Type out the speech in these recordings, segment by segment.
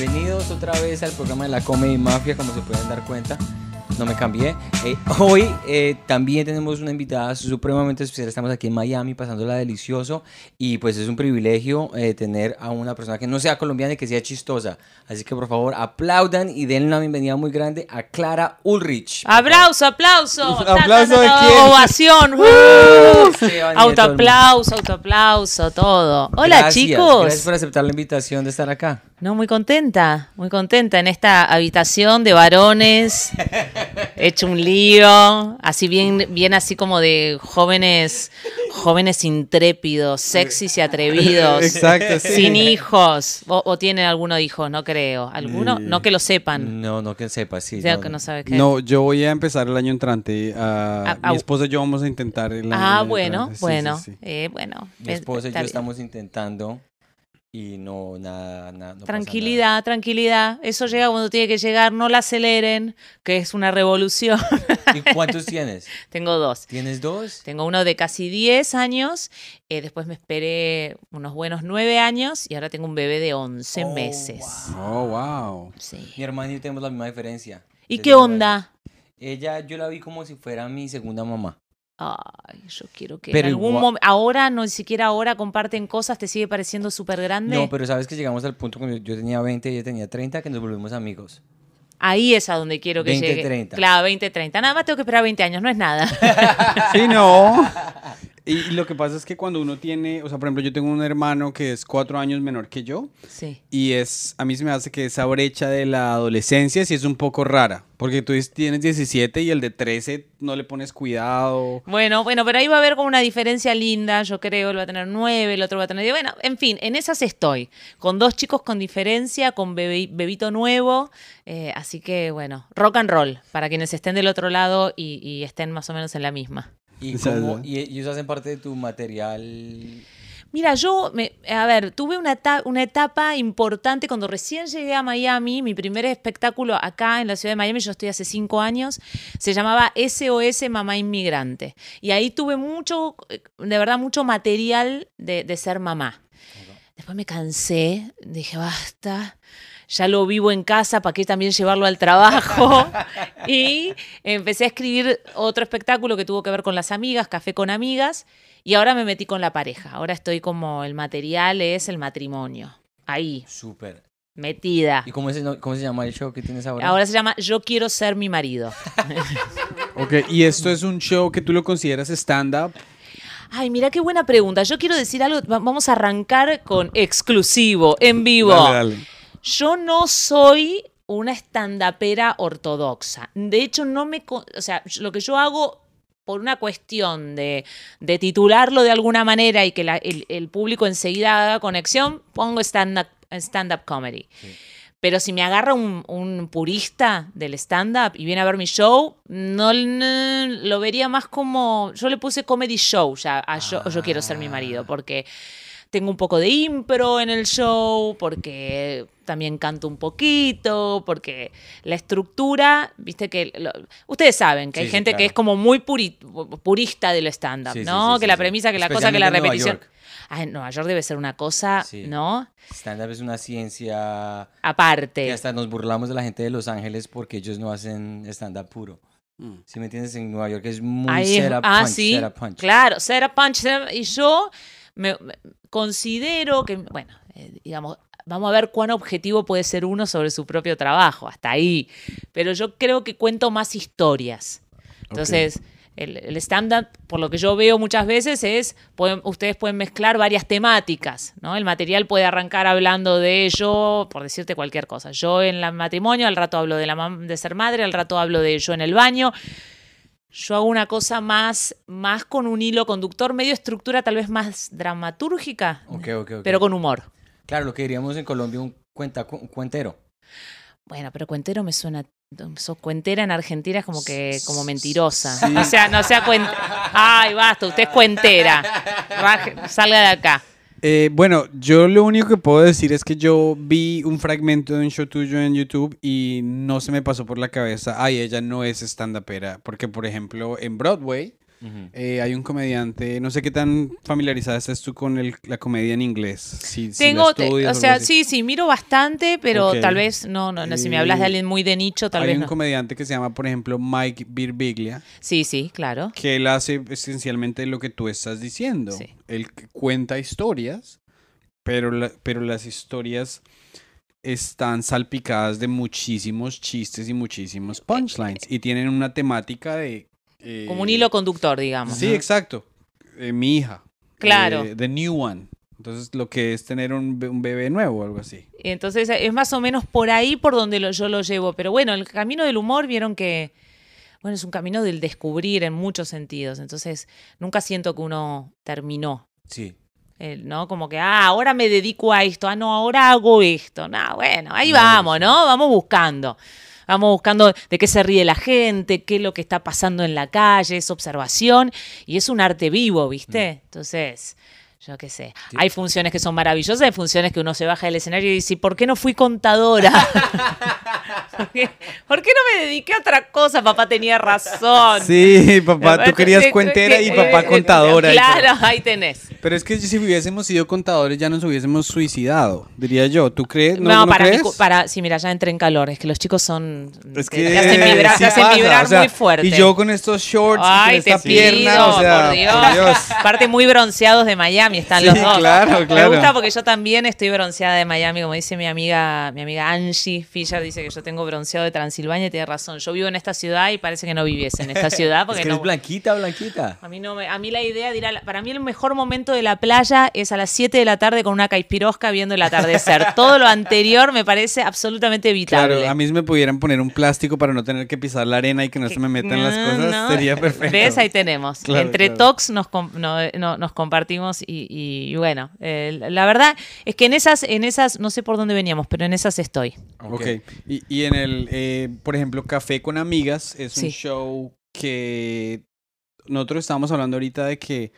bienvenidos otra vez al programa de la Comedy Mafia, como se pueden dar cuenta. No me cambié. Eh, hoy eh, también tenemos una invitada supremamente especial. Estamos aquí en Miami pasándola delicioso. Y pues es un privilegio eh, tener a una persona que no sea colombiana y que sea chistosa. Así que por favor aplaudan y denle una bienvenida muy grande a Clara Ulrich. Aplauso, aplauso. ¿Aplauso de quién? Ovación. Autoaplauso, autoaplauso, todo. Hola Gracias, chicos. Gracias por aceptar la invitación de estar acá. No, muy contenta, muy contenta en esta habitación de varones, hecho un lío, así bien, bien así como de jóvenes, jóvenes intrépidos, sexys y atrevidos, Exacto, sí. sin hijos. O, o tienen alguno de hijos, no creo. ¿Alguno? Sí. No que lo sepan. No, no que sepa, sí. Ya no, que no sabe qué. No, yo voy a empezar el año entrante. ah, Ah, ah, mi esposa y yo vamos a intentar el año, el Ah, año bueno, entrante. Sí, sí, bueno, sí. eh, bueno. Mi esposa y yo bien. estamos intentando y no, nada, nada. no pasa Tranquilidad, tranquilidad. Eso llega cuando tiene que llegar. No la aceleren, que es una revolución. ¿Y cuántos tienes? Tengo dos. ¿Tienes dos? Tengo uno de casi 10 años, eh, después me esperé unos buenos 9 años y ahora tengo un bebé de 11 Oh, meses. Oh, wow. Sí. Mi hermana y yo tenemos la misma diferencia. ¿Y qué onda? Ella, yo la vi como si fuera mi segunda mamá. Ay, yo quiero que Pero en algún igual- momento, ahora, no ni siquiera ahora comparten cosas, ¿te sigue pareciendo súper grande? No, pero sabes que llegamos al punto cuando yo tenía 20 y ella tenía 30 que nos volvimos amigos. Ahí es a donde quiero que 20, llegue. 30. Claro, 20, 30. Nada más tengo que esperar 20 años, no es nada. Sí, no. Y, lo que pasa es que cuando uno tiene, o sea, por ejemplo, yo tengo un hermano que es cuatro años menor que yo sí. y es, a mí se me hace que esa brecha de la adolescencia sí es un poco rara, porque tú es- tienes 17 y el de 13 no le pones cuidado. Bueno, bueno, pero ahí va a haber como una diferencia linda, yo creo, él va a tener nueve, el otro va a tener. Bueno, en fin, en esas estoy, con dos chicos con diferencia, con bebé- bebito nuevo, eh, así que bueno, rock and roll, para quienes estén del otro lado y, y estén más o menos en la misma. ¿Y, O sea, cómo- ya. y ellos hacen parte de tu material? Mira, yo, me, a ver, tuve una, eta- una etapa importante cuando recién llegué a Miami, mi primer espectáculo acá en la ciudad de Miami, yo estoy hace cinco años, se llamaba SOS Mamá Inmigrante. Y ahí tuve mucho, eh, de verdad, mucho material de, de ser mamá. Después me cansé, dije, basta, ya lo vivo en casa, ¿para qué también llevarlo al trabajo? y empecé a escribir otro espectáculo que tuvo que ver con las amigas, Café con Amigas, y ahora me metí con la pareja. Ahora estoy como, el material es el matrimonio. Ahí, Súper. metida. ¿Y cómo se, cómo se llama el show que tienes ahora? Ahora se llama Yo quiero ser mi marido. Ok, y esto es un show que tú lo consideras stand-up. Ay, mira qué buena pregunta. Yo quiero decir algo, va- vamos a arrancar con exclusivo, en vivo. Dale, dale. Yo no soy una estandapera ortodoxa. De hecho, no me. O sea, lo que yo hago por una cuestión de, de titularlo de alguna manera y que la- el, el público enseguida haga conexión, pongo stand-up stand comedy. Pero si me agarra un, un purista del stand-up y viene a ver mi show, no, no, lo vería más como. Yo le puse comedy show ya a yo, yo quiero ser mi marido, porque tengo un poco de impro en el show, porque también canto un poquito, porque la estructura, viste que. lo- ustedes saben que Sí, hay sí, gente que claro. es como muy puri- purista del stand-up, Sí, ¿no? sí, que sí, la sí. premisa, que la cosa, que la repetición. York. Ah, en Nueva York debe ser una cosa, Sí. ¿no? Stand-up es una ciencia Aparte. que hasta nos burlamos de la gente de Los Ángeles porque ellos no hacen stand-up puro. Mm. Si me entiendes, en Nueva York es muy Ahí es- setup ah, punch, sí, setup punch. claro, setup punch. setup- y yo me, me considero que, bueno, eh, digamos, vamos a ver cuán objetivo puede ser uno sobre su propio trabajo, hasta ahí. Pero yo creo que cuento más historias. Entonces, el, el stand-up, por lo que yo veo muchas veces, es, pueden- ustedes pueden mezclar varias temáticas, ¿no? El material puede arrancar hablando de yo, por decirte cualquier cosa. Yo en el matrimonio, al rato hablo de, la de ser madre, al rato hablo de yo en el baño. Yo hago una cosa más, más con un hilo conductor, medio estructura tal vez más dramatúrgica, pero con humor. Claro, lo que diríamos en Colombia un, cuenta, un cuentero. Bueno, pero cuentero me suena. Cuentera en Argentina es como que como mentirosa. Sí. No sea, no sea cuen- Ay, basta, usted es cuentera. Baje- salga de acá. Eh, bueno, yo lo único que puedo decir es que yo vi un fragmento de un show tuyo en YouTube y no se me pasó por la cabeza, ay, ella no es stand-upera, porque por ejemplo en Broadway Ujú. eh, hay un comediante, no sé qué tan familiarizada estás tú con el- la comedia en inglés. Si, si Tengo, te- estudias o sea, sí, sí, miro bastante, pero Ok. tal vez no, no, no, si me hablas de Eh, alguien muy de nicho, tal hay vez un no. comediante que se llama, por ejemplo, Mike Birbiglia, Sí, sí, claro. que él hace esencialmente lo que tú estás diciendo. Sí. Él cuenta historias, pero, la- pero las historias están salpicadas de muchísimos chistes y muchísimos punchlines y tienen una temática de... eh, Como un hilo conductor, digamos. Sí, ¿no? exacto. Eh, mi hija. Claro. Eh, the new one. Entonces, lo que es tener un, be- un bebé nuevo o algo así. Entonces es más o menos por ahí por donde lo- yo lo llevo. Pero bueno, el camino del humor vieron que, bueno, es un camino del descubrir en muchos sentidos. Entonces nunca siento que uno terminó. Sí. eh, ¿No? Como que, ah, ahora me dedico a esto, ah, no, ahora hago esto. No, bueno, ahí No, vamos. ¿no? Vamos buscando. Vamos buscando de qué se ríe la gente, qué es lo que está pasando en la calle, es observación y es un arte vivo, ¿viste? Entonces, yo qué sé. Sí. Hay funciones que son maravillosas, hay funciones que uno se baja del escenario y dice, ¿por qué no fui contadora? ¿Por qué, por qué no me dediqué a otra cosa? Papá tenía razón. Sí, papá, tú querías cuentera y papá eh, contadora. y. Claro, ahí tenés. Pero es que si hubiésemos sido contadores ya nos hubiésemos suicidado, diría yo. ¿Tú crees? ¿No, No, no para, crees? para, sí, mira, ya entré en calor. Es que los chicos son. Es que te hacen vibrar, sí te hacen pasa, vibrar o sea, muy fuerte. Y yo con estos shorts y Ay, con esta te pierna, pido, o sea, por Dios. por Dios. Aparte, muy bronceados de Miami están Sí, los dos. claro, Me claro. gusta porque yo también estoy bronceada de Miami, como dice mi amiga, mi amiga Angie Fisher, dice que yo tengo bronceado de Transilvania y tiene razón. Yo vivo en esta ciudad y parece que no viviese en esta ciudad porque es que no. eres blanquita, blanquita. A mí, no me- a mí la idea de ir a la- Para mí el mejor momento de la playa es a las 7 de la tarde con una caipirosca viendo el atardecer. Todo lo anterior me parece absolutamente evitable. Claro, a mí si me pudieran poner un plástico para no tener que pisar la arena y que no se me metan las cosas, no. sería perfecto. ¿Ves? Ahí tenemos. Claro, Entre claro. talks nos, com- no- no- nos compartimos y, y- y bueno, eh, la verdad es que en esas, en esas, no sé por dónde veníamos, pero en esas estoy. Ok. Y, y en el, eh, por ejemplo, Café con Amigas es un show que nosotros estábamos hablando ahorita de que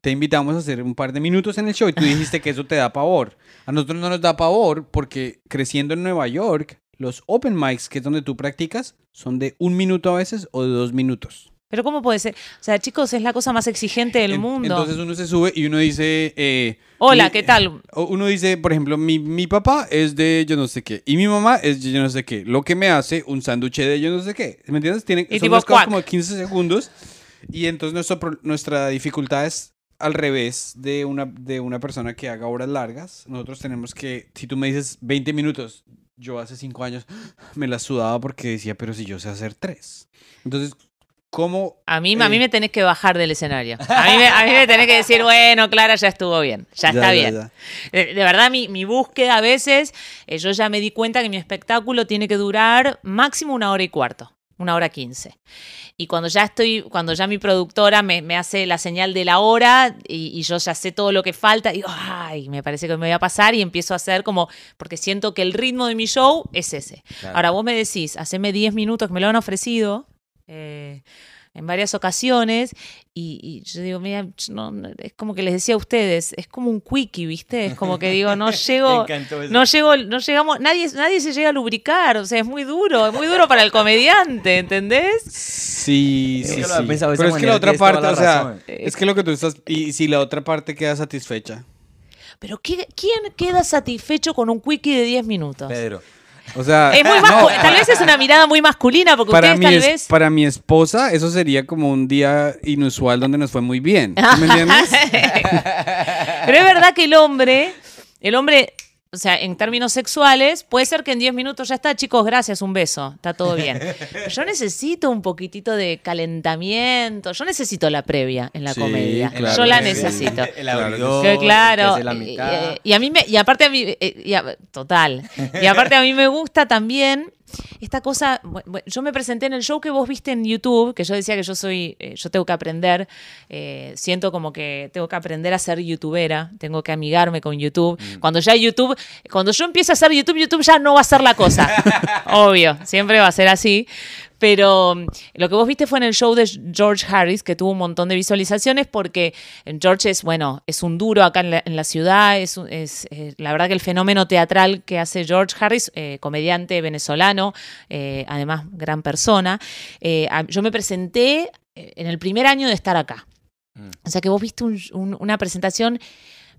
te invitamos a hacer un par de minutos en el show y tú dijiste que eso te da pavor. A nosotros no nos da pavor porque creciendo en Nueva York, los open mics, que es donde tú practicas, son de un minuto a veces o de dos minutos. Pero ¿cómo puede ser? O sea, chicos, es la cosa más exigente del En- mundo. Entonces uno se sube y uno dice... eh, Hola, mi- ¿qué tal? Uno dice, por ejemplo, mi, mi papá es de yo no sé qué y mi mamá es de yo no sé qué. Lo que me hace un sándwich de yo no sé qué. ¿Me entiendes? Tiene, Y son tipo cosas como de 15 segundos y entonces nuestro nuestra dificultad es al revés de una, de una persona que haga horas largas. Nosotros tenemos que, si tú me dices 20 minutos, yo hace 5 años me la sudaba porque decía, pero si yo sé hacer 3. Entonces, ¿cómo A mí, a mí eh, me tenés que bajar del escenario. A mí, me, a mí me tenés que decir, bueno, Clara, ya estuvo bien, ya, está ya, bien. ya. De, de verdad, mi, mi búsqueda a veces, eh, yo ya me di cuenta que mi espectáculo tiene que durar máximo una hora y cuarto, una hora quince. Y cuando ya estoy, cuando ya mi productora me, me hace la señal de la hora y, y yo ya sé todo lo que falta, digo, ay, me parece que me voy a pasar y empiezo a hacer como, porque siento que el ritmo de mi show es ese. Claro. Ahora vos me decís, haceme 10 minutos que me lo han ofrecido eh, en varias ocasiones y, y yo digo, mira, no, no, es como que les decía a ustedes, es como un quickie, ¿viste? Es como que digo, no llego, no llego, no llegamos, nadie, nadie se llega a lubricar, o sea, es muy duro, es muy duro para el comediante, ¿entendés? Sí, sí, sí. Pero es que la otra parte, la o sea, razón. es que lo que tú estás... Y si la otra parte queda satisfecha. Pero ¿qué- ¿quién queda satisfecho con un quickie de 10 minutos? Pedro. O sea... Es muy no, tal vez es una mirada muy masculina, porque para ustedes mi, tal vez... para mi esposa, eso sería como un día inusual donde nos fue muy bien. ¿Sí ¿Me entiendes? Pero es verdad que el hombre, el hombre, o sea, en términos sexuales, puede ser que en 10 minutos ya está, chicos, gracias, un beso, está todo bien. Yo necesito un poquitito de calentamiento, yo necesito la previa en la Sí, comedia, claro yo la necesito. El Claro que abridor, Que claro, que hace la y- mitad. y, y a mí me, y aparte a mí, eh, y a- total, y aparte a mí me gusta también esta cosa, bu- bu- yo me presenté en el show que vos viste en YouTube, que yo decía que yo soy, eh, yo tengo que aprender, eh, siento como que tengo que aprender a ser youtubera, tengo que amigarme con YouTube. Cuando ya YouTube, cuando yo empiece a hacer YouTube, YouTube ya no va a ser la cosa, obvio, siempre va a ser así. Pero mm, lo que vos viste fue en el show de George Harris, que tuvo un montón de visualizaciones, porque George es, bueno, es un duro acá en la, en la ciudad, es, es, eh, la verdad que el fenómeno teatral que hace George Harris, eh, comediante venezolano, eh, además gran persona, eh, a- yo me presenté eh, en el primer año de estar acá. Mm. O sea que vos viste un- un- una presentación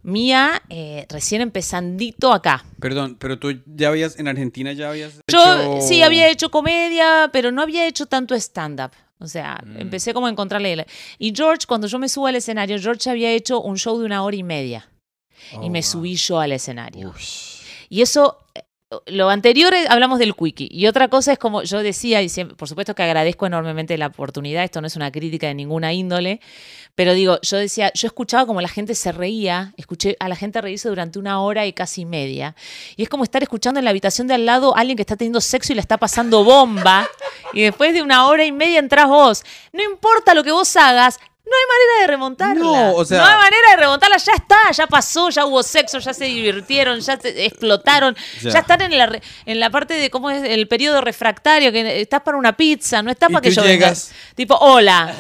mía eh, recién empezandito acá. Perdón, pero tú ya habías, en Argentina ya habías Yo hecho- sí había hecho comedia, pero no había hecho tanto stand-up. O sea, Mm. empecé como a encontrarle. Y George, cuando yo me subo al escenario, George había hecho un show de una hora y media. Oh, y me wow. subí yo al escenario. Ush. Y eso, eh, lo anterior es- hablamos del quickie. Y otra cosa es como yo decía, y por supuesto que agradezco enormemente la oportunidad, esto no es una crítica de ninguna índole, pero digo, yo decía, yo escuchaba como la gente se reía, escuché a la gente reírse durante una hora y casi media. Y es como estar escuchando en la habitación de al lado a alguien que está teniendo sexo y le está pasando bomba. y después de una hora y media entras vos. No importa lo que vos hagas. No hay manera de remontarla. No, o sea- No hay manera de remontarla. Ya está, ya pasó, ya hubo sexo, ya se divirtieron, ya se explotaron. Ya. Ya, están en la, en la parte de cómo es el periodo refractario, que estás para una pizza, no estás para que yo venga. llegas. Tipo, hola.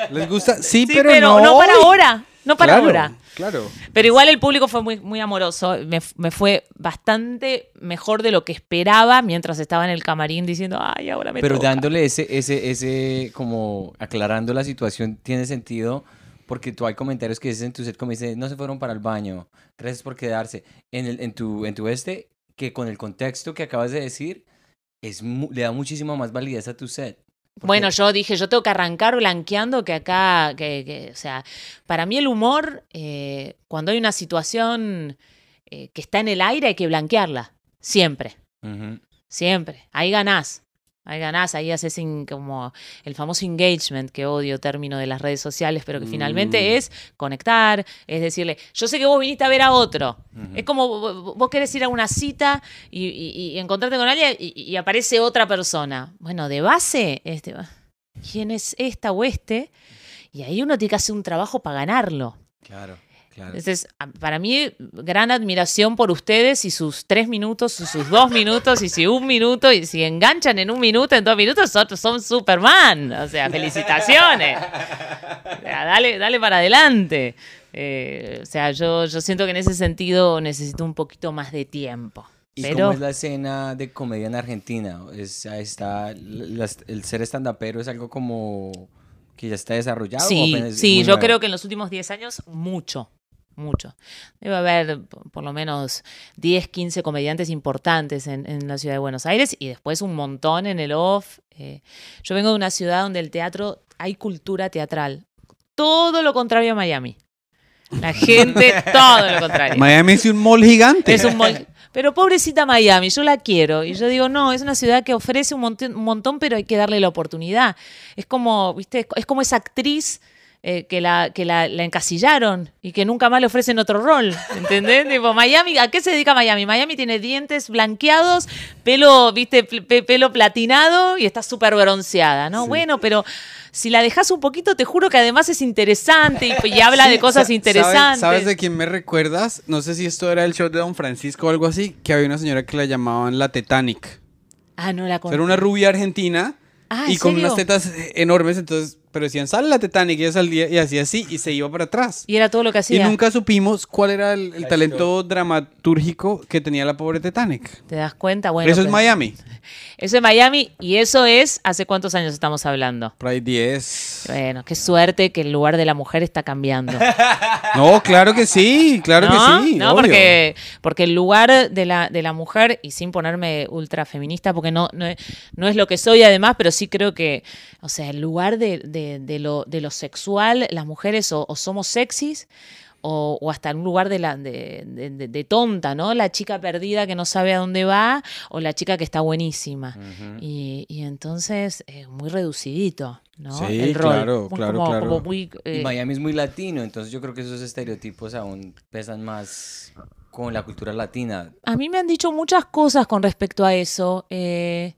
¿Les gusta? Sí, Sí, pero, pero, no, no, para ahora. No para Claro, ahora. Claro. Pero igual el público fue muy, muy amoroso. Me, me fue bastante mejor de lo que esperaba mientras estaba en el camarín diciendo, ay, ahora me Pero toca". dándole ese, ese, ese, como aclarando la situación, tiene sentido. Porque tú hay comentarios que dices en tu set como dice, no se fueron para el baño, gracias por quedarse. En, el, en, tu, en tu este, que con el contexto que acabas de decir, es le da muchísima más validez a tu set. Bueno, yo dije, yo tengo que arrancar blanqueando que acá, que, que, o sea, para mí el humor, eh, cuando hay una situación eh, que está en el aire, hay que blanquearla. Siempre, siempre. Ahí ganás. Ahí ganás, ahí haces in- como el famoso engagement, que odio término de las redes sociales, pero que Mm. finalmente es conectar, es decirle, yo sé que vos viniste a ver a otro. Es como vo- vos querés ir a una cita y, y- y encontrarte con alguien y, y aparece otra persona. Bueno, de base, este, ¿quién es esta o este? Y ahí uno tiene que hacer un trabajo para ganarlo. Claro, claro. Entonces, para mí, gran admiración por ustedes y sus tres minutos, y sus dos minutos, y si un minuto, y si enganchan en un minuto, en dos minutos, son, son Superman. O sea, felicitaciones. O sea, dale, dale para adelante. Eh, o sea, yo, yo siento que en ese sentido necesito un poquito más de tiempo. ¿Y Pero cómo es la escena de comedia en Argentina? Es, está, el ser estandapero es algo como que ya está desarrollado. sí, sí, yo nuevo? creo que en los últimos 10 años, mucho. Mucho. Debe haber por lo menos 10, 15 comediantes importantes en, en la ciudad de Buenos Aires y después un montón en el off. Eh, yo vengo de una ciudad donde el teatro, hay cultura teatral. Todo lo contrario a Miami. La gente, todo lo contrario. Miami es un mall gigante. Es un mol- Pero pobrecita Miami, yo la quiero. Y yo digo, no, es una ciudad que ofrece un montón, un montón, pero hay que darle la oportunidad. Es como, ¿viste? Es como esa actriz eh, que, la, que la, la encasillaron y que nunca más le ofrecen otro rol. ¿Entendés? tipo, Miami, ¿a qué se dedica Miami? Miami tiene dientes blanqueados, pelo, ¿viste? P- pelo platinado y está súper bronceada, ¿no? Sí. Bueno, pero si la dejas un poquito, te juro que además es interesante y, y habla Sí, de cosas sa- interesantes. ¿sabes, ¿Sabes de quién me recuerdas? No sé si esto era el show de Don Francisco o algo así, que había una señora que la llamaban la Titanic. Ah, no la sea, Era una rubia argentina Ah, y ¿en con serio? unas tetas eh, enormes, entonces, pero decían, sale la Titanic, y ella salía y hacía así y se iba para atrás. Y era todo lo que Y hacía. nunca supimos cuál era el, talento dramatúrgico que tenía la pobre Titanic. ¿Te das cuenta? Bueno, Eso es pero- Miami. Eso es Miami y eso es, ¿hace cuántos años estamos hablando? Por ahí 10. Bueno, qué suerte que el lugar de la mujer está cambiando. No, claro que sí, claro ¿No? que sí. No, obvio. porque, porque el lugar de la, de la mujer, y sin ponerme ultra feminista, porque no, no, es, no es lo que soy además, pero sí creo que, o sea, el lugar de, de- de lo, de lo sexual, las mujeres o, o somos sexys. O, o hasta en un lugar de, la, de, de- de- de tonta, ¿no? La chica perdida que no sabe a dónde va o la chica que está buenísima. Y, y entonces es muy reducidito, ¿no? Sí, el rol. claro, Muy claro, como- claro. como muy, Y eh, Miami es muy latino, entonces yo creo que esos estereotipos aún pesan más con la cultura latina. A mí me han dicho muchas cosas con respecto a eso. eh,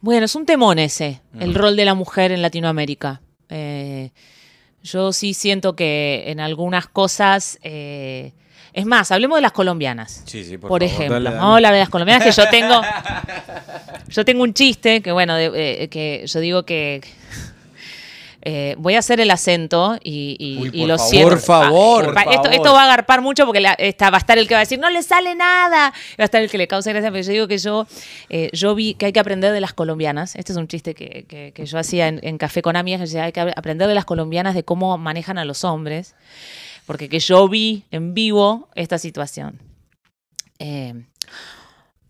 bueno, es un temón ese, el rol de la mujer en Latinoamérica. Eh, yo sí siento que en algunas cosas... eh, es más, hablemos de las colombianas. Sí, sí, Por, ejemplo, dale, dale. vamos a hablar de las colombianas que yo tengo. yo tengo un chiste que, bueno, de- eh, que yo digo que Eh, voy a hacer el acento y, y- Uy, y por lo favor, siento. por favor, Ah, por esto, favor. esto va a agarpar mucho porque la- esta, va a estar el que va a decir, no le sale nada. Va a estar el que le causa gracia, pero yo digo que yo, eh, yo vi que hay que aprender de las colombianas. Este es un chiste que, que- que yo hacía en, en Café con Amigas, que decía, hay que aprender de las colombianas de cómo manejan a los hombres. Porque que yo vi en vivo esta situación. Eh,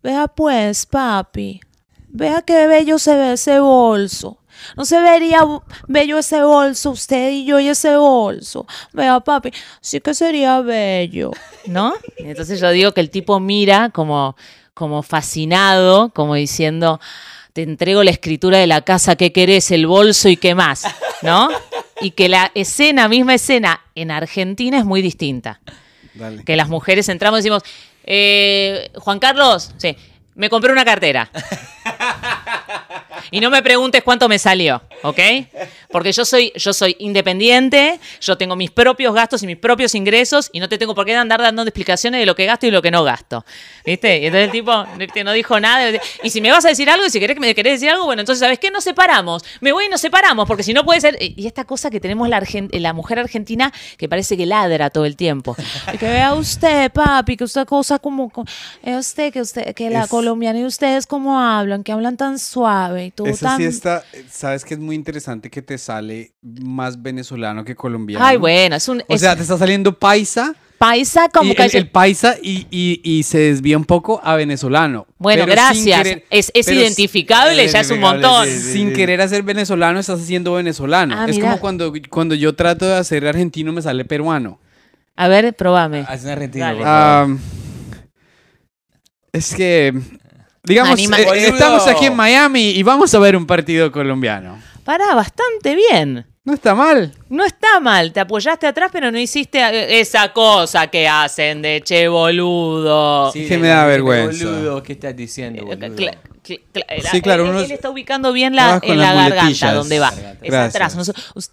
Vea pues, papi. Vea qué bello se ve ese bolso. No se vería bello ese bolso, usted y yo y ese bolso. Vea, papi, sí que sería bello, ¿no? Entonces yo digo que el tipo mira como, como fascinado, como diciendo, te entrego la escritura de la casa, ¿qué querés? El bolso y qué más, ¿no? Y que la escena, misma escena, en Argentina es muy distinta Dale. que las mujeres entramos y decimos, eh, Juan Carlos, sí, me compré una cartera. Y no me preguntes cuánto me salió, ¿ok? Porque yo soy, yo soy independiente, yo tengo mis propios gastos y mis propios ingresos y no te tengo por qué andar dando explicaciones de lo que gasto y lo que no gasto. ¿Viste? Y entonces el tipo no dijo nada. Y si me vas a decir algo y si querés que me querés decir algo, bueno, entonces, ¿sabes qué? Nos separamos. Me voy y nos separamos, porque si no puede ser. Y esta cosa que tenemos la, argen- la mujer argentina que parece que ladra todo el tiempo. Y que vea usted, papi, que usted cosa como. co- eh, usted, que usted, que la Es- colombiana y ustedes cómo hablan, que hablan tan suave y todo Eso tan. sí está, sabes que es muy interesante que te sale más venezolano que colombiano. Ay, bueno, es un. O es sea, te está saliendo paisa, paisa como y que. el, el paisa y, y- y se desvía un poco a venezolano. Bueno, gracias. querer- Es- es pero identificable, ya es un montón. sí, sí, Sin querer hacer venezolano, estás haciendo venezolano. Ah, es mira. como cuando, cuando yo trato de hacer argentino, me sale peruano. A ver, probame. Haz un argentino. Ah, es que, digamos, Anima- eh, estamos aquí en Miami y vamos a ver un partido colombiano. Pará, bastante bien. No está mal. No está mal, te apoyaste atrás, pero no hiciste eh, esa cosa que hacen de che boludo. Sí. que me da vergüenza. Boludo, ¿qué estás diciendo, Eh, boludo? cla- cl- cl- Sí, claro, él, uno él está ubicando bien la, en la las garganta donde va. Garganta. Es atrás.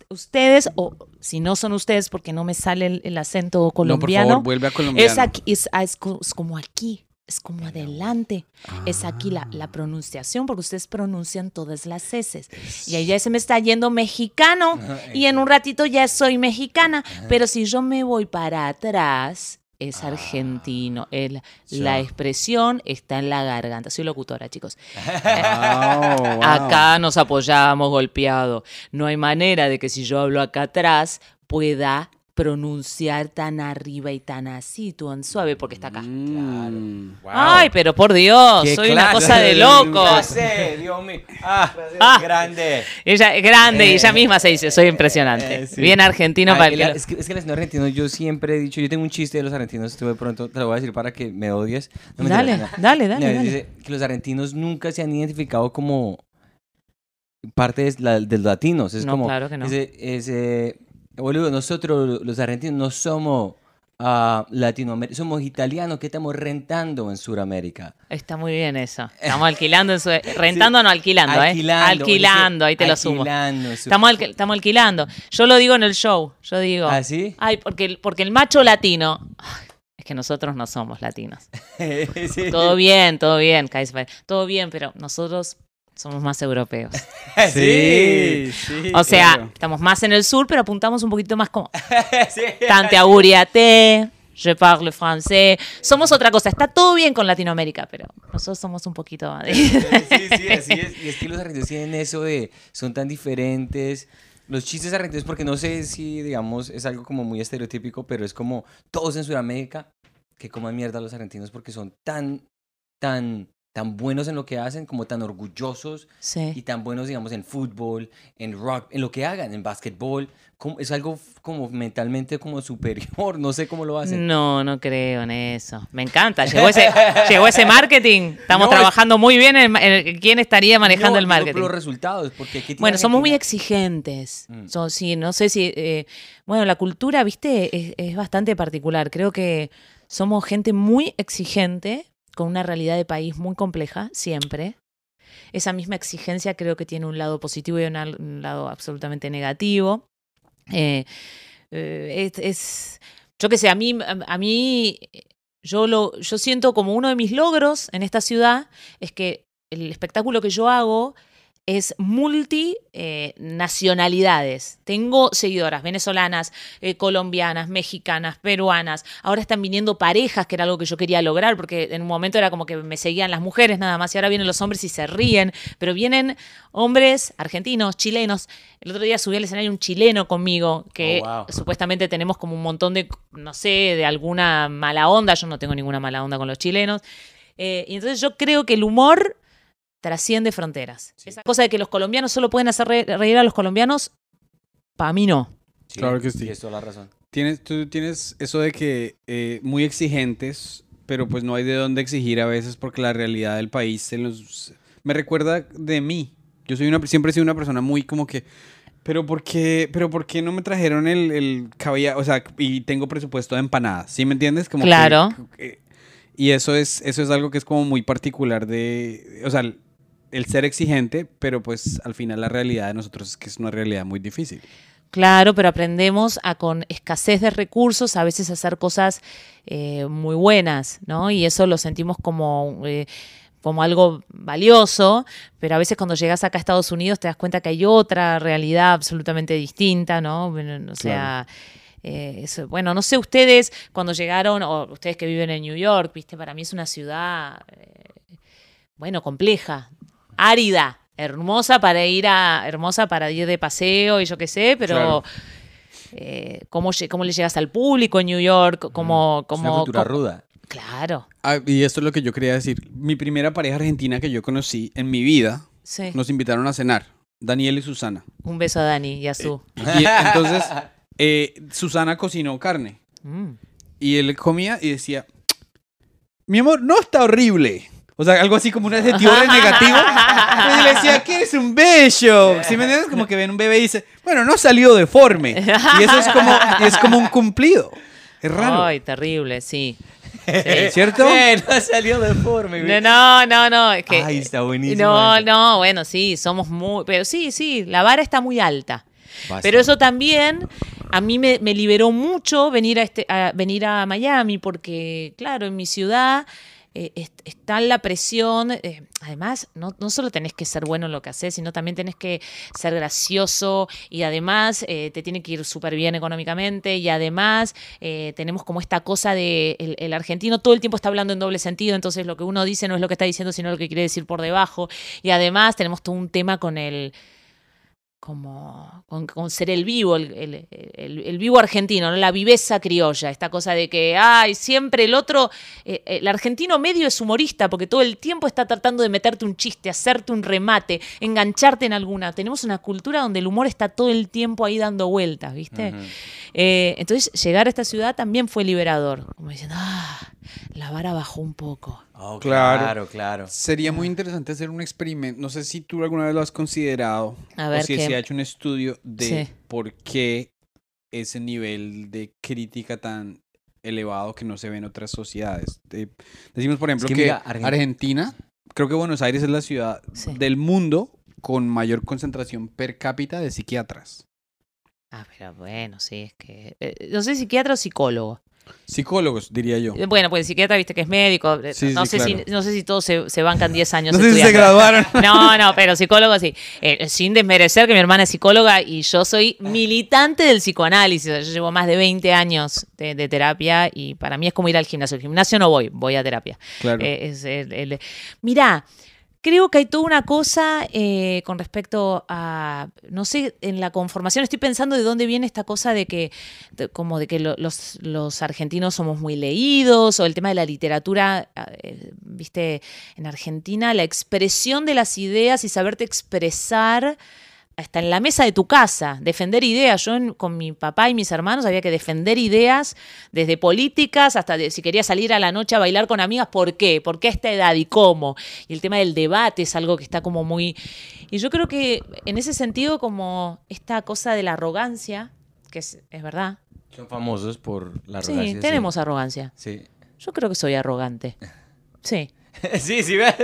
Ustedes, o si no son ustedes, porque no me sale el, el acento colombiano. favor, vuelve a colombiano. Es, aquí, es, ah, es como aquí. Es como adelante. Es aquí la, la pronunciación, porque ustedes pronuncian todas las heces. Y ahí ya se me está yendo mexicano. Y en un ratito ya soy mexicana. Pero si yo me voy para atrás, es argentino. El- la expresión está en la garganta. Soy locutora, chicos. Oh, wow. Acá nos apoyamos golpeado. No hay manera de que si yo hablo acá atrás pueda pronunciar tan arriba y tan así, tan suave, porque está acá. Mm. Ay, pero por Dios, Qué soy una cosa de ¿Qué locos. hace? Dios mío. Ah, Ah. grande. Ella es grande y ella misma se dice, soy impresionante. Eh, sí. Bien argentino para el el- es, que, es que los argentinos, yo siempre he dicho, yo tengo un chiste de los argentinos, tú de pronto te lo voy a decir para que me odies. No, mentira, Dale, dale, dale, dice que los argentinos nunca se han identificado como parte de, la- de los latinos. Es No, como, claro que no. Dice, ese, boludo, nosotros los argentinos no somos ah, Latinoamérica, somos italianos que estamos rentando en Sudamérica. Está muy bien eso. Estamos alquilando, en su- rentando, no alquilando, ¿eh? Alquilando, Alquilando, dice, ahí te lo sumo. alquilando Estamos, estamos alquilando. Yo lo digo en el show. Yo digo. ¿Ah, sí? Ay, porque, el- porque el macho latino. Es que nosotros no somos latinos. Sí. Todo bien, todo bien, Kaiser. Todo bien, pero nosotros somos más europeos. Sí, sí. O sea, claro. estamos más en el sur, pero apuntamos un poquito más como. Sí. Tante auguriate, je parle français. Somos otra cosa. Está todo bien con Latinoamérica, pero nosotros somos un poquito. Sí, sí, así es. Y es que los argentinos tienen eso de, son tan diferentes. Los chistes argentinos, porque no sé si, digamos, es algo como muy estereotípico, pero es como todos en Sudamérica que coman mierda los argentinos porque son tan, tan, tan buenos en lo que hacen, como tan orgullosos y Sí. tan buenos, digamos, en fútbol, en rock, en lo que hagan, en básquetbol. Como, es algo como mentalmente como superior, no sé cómo lo hacen. No, no creo en eso. Me encanta. Llegó ese, llegó ese marketing. Estamos No, es- trabajando muy bien en, en quién estaría manejando No, el marketing. los resultados, porque ¿qué tiene Bueno, somos muy exigentes. Mm. So- sí, no sé si. eh, bueno, la cultura, viste, es, es bastante particular. Creo que somos gente muy exigente, con una realidad de país muy compleja, siempre. Esa misma exigencia creo que tiene un lado positivo y un, lado absolutamente negativo. Eh, eh, es, es- yo qué sé, a mí, a mí yo, lo, yo siento como uno de mis logros en esta ciudad es que el espectáculo que yo hago es multi eh. Tengo seguidoras venezolanas, eh, colombianas, mexicanas, peruanas. Ahora están viniendo parejas, que era algo que yo quería lograr, porque en un momento era como que me seguían las mujeres nada más, y ahora vienen los hombres y se ríen, pero vienen hombres argentinos, chilenos. El otro día subí al escenario un chileno conmigo, que Oh, wow. supuestamente tenemos como un montón de, no sé, de alguna mala onda. Yo no tengo ninguna mala onda con los chilenos. Eh, y entonces yo creo que el humor trasciende fronteras. Sí. Esa cosa de que los colombianos solo pueden hacer re- reír a los colombianos, para mí no. Sí, Claro que sí. Tienes toda la razón. Tienes, tú tienes eso de que eh, muy exigentes, pero pues no hay de dónde exigir a veces porque la realidad del país se los, me recuerda de mí. Yo soy una, siempre he sido una persona muy como que, pero ¿por qué, pero por qué no me trajeron el, el caviar? O sea, y tengo presupuesto de empanadas, ¿sí me entiendes? Como que- Claro. que- y eso es, eso es algo que es como muy particular de, o sea, el, ser exigente, pero pues al final la realidad de nosotros es que es una realidad muy difícil. Claro, pero aprendemos a con escasez de recursos a veces hacer cosas eh, muy buenas, ¿no? Y eso lo sentimos como, eh, como algo valioso, pero a veces cuando llegas acá a Estados Unidos te das cuenta que hay otra realidad absolutamente distinta, ¿no? Bueno, O sea, eh, eso- bueno, no sé ustedes cuando llegaron, o ustedes que viven en New York, viste, para mí es una ciudad, eh, bueno, compleja, árida. Hermosa para ir a, hermosa para ir de paseo y yo qué sé, pero Claro. eh, ¿cómo, cómo le llegas al público en New York? ¿Cómo, Es cómo, una cultura cómo- ruda. Claro, Ah, y esto es lo que yo quería decir. Mi primera pareja argentina que yo conocí en mi vida, sí. nos invitaron a cenar. Daniel y Susana. Un beso a Dani y a Su. Y entonces, eh, Susana cocinó carne. Mm. Y él comía y decía, mi amor, no está horrible. O sea, algo así como un adjetivo re negativo. Y le decía, que eres un bello. Si me entiendes? Como que ven un bebé y dice, bueno, no salió deforme. Y eso es como, es como un cumplido. Es raro. Ay, terrible, sí. ¿Cierto? Eh, no salió deforme. No, no, no, es que... Ay, está buenísimo No, eso. no, bueno, sí, somos muy... Pero sí, sí, la vara está muy alta. Pero eso también a mí me, me liberó mucho venir a, este, a, venir a Miami porque, claro, en mi ciudad eh, la presión. eh, además, no, solo tenés que ser bueno en lo que haces, sino también tenés que ser gracioso y además eh, te tiene que ir súper bien económicamente y además eh, tenemos como esta cosa de el argentino todo el tiempo está hablando en doble sentido, entonces lo que uno dice no es lo que está diciendo, sino lo que quiere decir por debajo. Y además tenemos todo un tema con el como con, con ser el vivo, el, el- el- el vivo argentino, ¿no? la viveza criolla, esta cosa de que, ay, siempre el otro, eh, el argentino medio es humorista, porque todo el tiempo está tratando de meterte un chiste, hacerte un remate, engancharte en alguna. Tenemos una cultura donde el humor está todo el tiempo ahí dando vueltas, ¿viste? Eh, entonces, llegar a esta ciudad también fue liberador, como diciendo, ah, la vara bajó un poco. Oh, Claro. claro, claro. Sería muy interesante hacer un experimento. No sé si tú alguna vez lo has considerado. A ver o si se ha hecho un estudio de Sí. por qué ese nivel de crítica tan elevado que no se ve en otras sociedades. De- decimos, por ejemplo, que que, mira, Argen- Argentina, creo que Buenos Aires es la ciudad Sí. del mundo con mayor concentración per cápita de psiquiatras. Ah, pero bueno, sí, es que... eh, no sé, psiquiatra o psicólogo. Psicólogos, diría yo. Eh, Bueno, pues el psiquiatra, viste que es médico. eh, Sí, no, sí, sé claro. si, no sé si todos se, se bancan 10 años No sé si se graduaron. No, no, pero psicólogo sí. Eh, sin desmerecer que mi hermana es psicóloga y yo soy militante del psicoanálisis. Yo llevo más de 20 años de, de terapia y para mí es como ir al gimnasio. Al gimnasio no voy, voy a terapia. Claro. Eh, es el- el- Mirá, creo que hay toda una cosa eh, con respecto a, no sé, en la conformación, estoy pensando de dónde viene esta cosa de que, como de que lo- los, los argentinos somos muy leídos, o el tema de la literatura, eh, viste, en Argentina, la expresión de las ideas y saberte expresar hasta en la mesa de tu casa, defender ideas. Yo en- con mi papá y mis hermanos había que defender ideas, desde políticas hasta de, si quería salir a la noche a bailar con amigas, ¿por qué? ¿Por qué a esta edad y cómo? Y el tema del debate es algo que está como muy... Y yo creo que en ese sentido como esta cosa de la arrogancia, que es, es verdad. Son famosos por la Sí, arrogancia. tenemos arrogancia. Sí. Yo creo que soy arrogante. Sí. sí, sí, ves.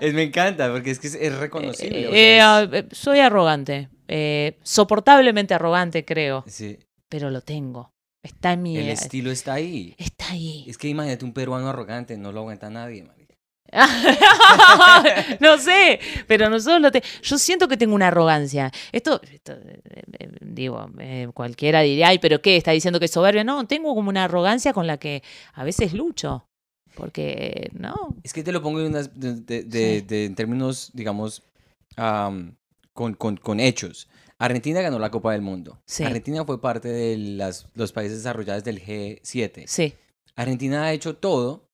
Es, me encanta porque es que es, es reconocible. o sea, Eh, es- ah, eh, soy arrogante. Eh, soportablemente arrogante, creo. sí. Pero lo tengo. Está en mi... El eh, estilo está ahí. Está ahí. Es que imagínate un peruano arrogante, no lo aguanta nadie, marica. no sé, pero nosotros lo te- Yo siento que tengo una arrogancia. Esto, esto, eh, eh, digo, eh, cualquiera diría, ay, pero ¿qué? ¿Está diciendo que es soberbia? No, tengo como una arrogancia con la que a veces lucho. Porque, no. Es que te lo pongo en, unas- de, de- Sí. en términos, digamos, am, con, con- con hechos. Argentina ganó la Copa del Mundo. Sí. Argentina fue parte de las, los países desarrollados del G7. Sí, Argentina ha hecho todo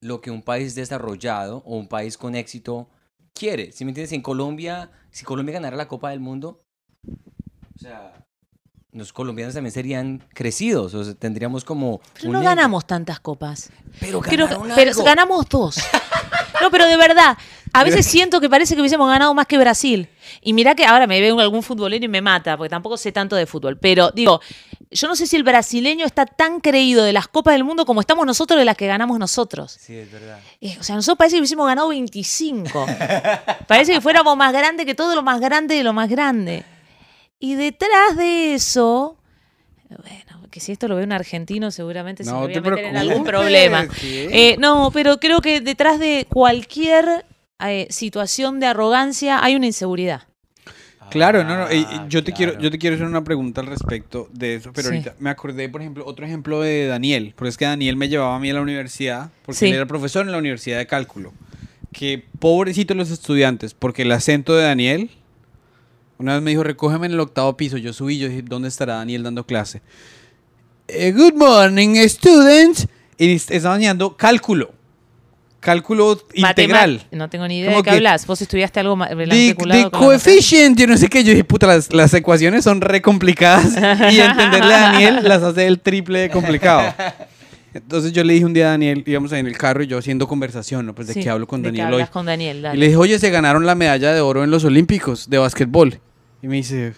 lo que un país desarrollado o un país con éxito quiere. Si me entiendes? En Colombia, si Colombia ganara la Copa del Mundo, o sea, los colombianos también serían crecidos. O sea, tendríamos como. pero no ego. ganamos tantas copas. Pero Creo pero ganamos dos. No, pero de verdad, a veces siento que parece que hubiésemos ganado más que Brasil. Y mirá que ahora me veo algún futbolero y me mata, porque tampoco sé tanto de fútbol. Pero digo, yo no sé si el brasileño está tan creído de las Copas del Mundo como estamos nosotros de las que ganamos nosotros. Sí, es verdad. Eh, o sea, nosotros parece que hubiésemos ganado 25. parece que fuéramos más grandes que todo lo más grande de lo más grande. Y detrás de eso, bueno, que si esto lo ve un argentino seguramente se me voy a meter en algún problema. Eh, no, pero creo que detrás de cualquier eh, situación de arrogancia hay una inseguridad. Claro, no, no. eh, Ah, yo te quiero, yo te quiero hacer una pregunta al respecto de eso, pero Sí. ahorita me acordé, por ejemplo, otro ejemplo de Daniel, porque es que Daniel me llevaba a mí a la universidad, porque Sí. él era profesor en la Universidad de Cálculo. Que pobrecitos los estudiantes, porque el acento de Daniel, una vez me dijo, recógeme en el octavo piso, yo subí, yo dije, ¿dónde estará Daniel dando clase? Eh, good morning, students. Y est- estaba enseñando cálculo, cálculo integral. No tengo ni idea Como de qué hablas. Vos estudiaste algo con la coefficient, yo no sé qué, yo dije, puta, las, las ecuaciones son re complicadas y entenderle a Daniel las hace el triple de complicado. Entonces yo le dije un día a Daniel, íbamos ahí en el carro y yo haciendo conversación, ¿no? Pues de Sí, qué hablo con de Daniel hoy. hablas con Daniel, dale. Y le dije, oye, se ganaron la medalla de oro en los Olímpicos de básquetbol. Y me dice,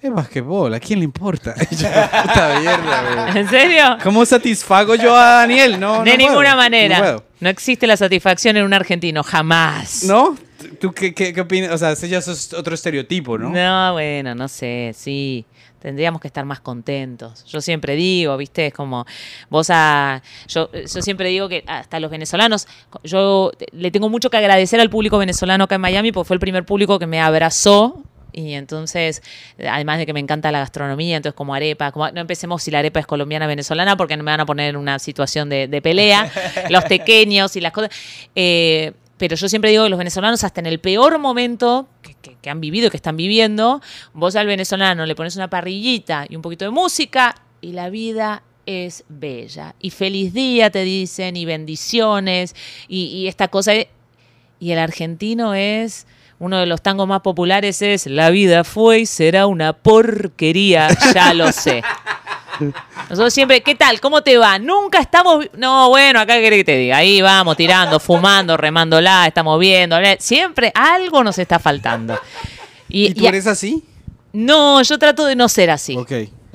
¿es básquetbol? ¿A quién le importa? Yo, puta mierda. ¿En serio? ¿Cómo satisfago yo a Daniel? No, de no ninguna manera. No, existe la satisfacción en un argentino, jamás. ¿No? ¿Tú qué, qué, qué opinas? O sea, ese ya es otro estereotipo, ¿no? No, bueno, no sé, sí. Tendríamos que estar más contentos. Yo siempre digo, ¿viste? Es como vos a. Yo, yo siempre digo que hasta los venezolanos. Yo le tengo mucho que agradecer al público venezolano acá en Miami porque fue el primer público que me abrazó. Y entonces, además de que me encanta la gastronomía, entonces como arepa, como, no empecemos si la arepa es colombiana o venezolana porque me van a poner en una situación de, de pelea, los pequeños y las cosas. Eh, pero yo siempre digo que los venezolanos, hasta en el peor momento que, han vivido y que están viviendo, vos al venezolano le pones una parrillita y un poquito de música y la vida es bella. Y feliz día te dicen, y bendiciones, y, esta cosa. Y el argentino es. Uno de los tangos más populares es La vida fue y será una porquería, ya lo sé. Nosotros siempre, ¿qué tal? ¿Cómo te va? Nunca estamos. No, bueno, acá querés que te diga. Ahí vamos, tirando, fumando, remándola, estamos viendo. Siempre algo nos está faltando. ¿Y tú y- eres así? No, yo trato de no ser así. Ok.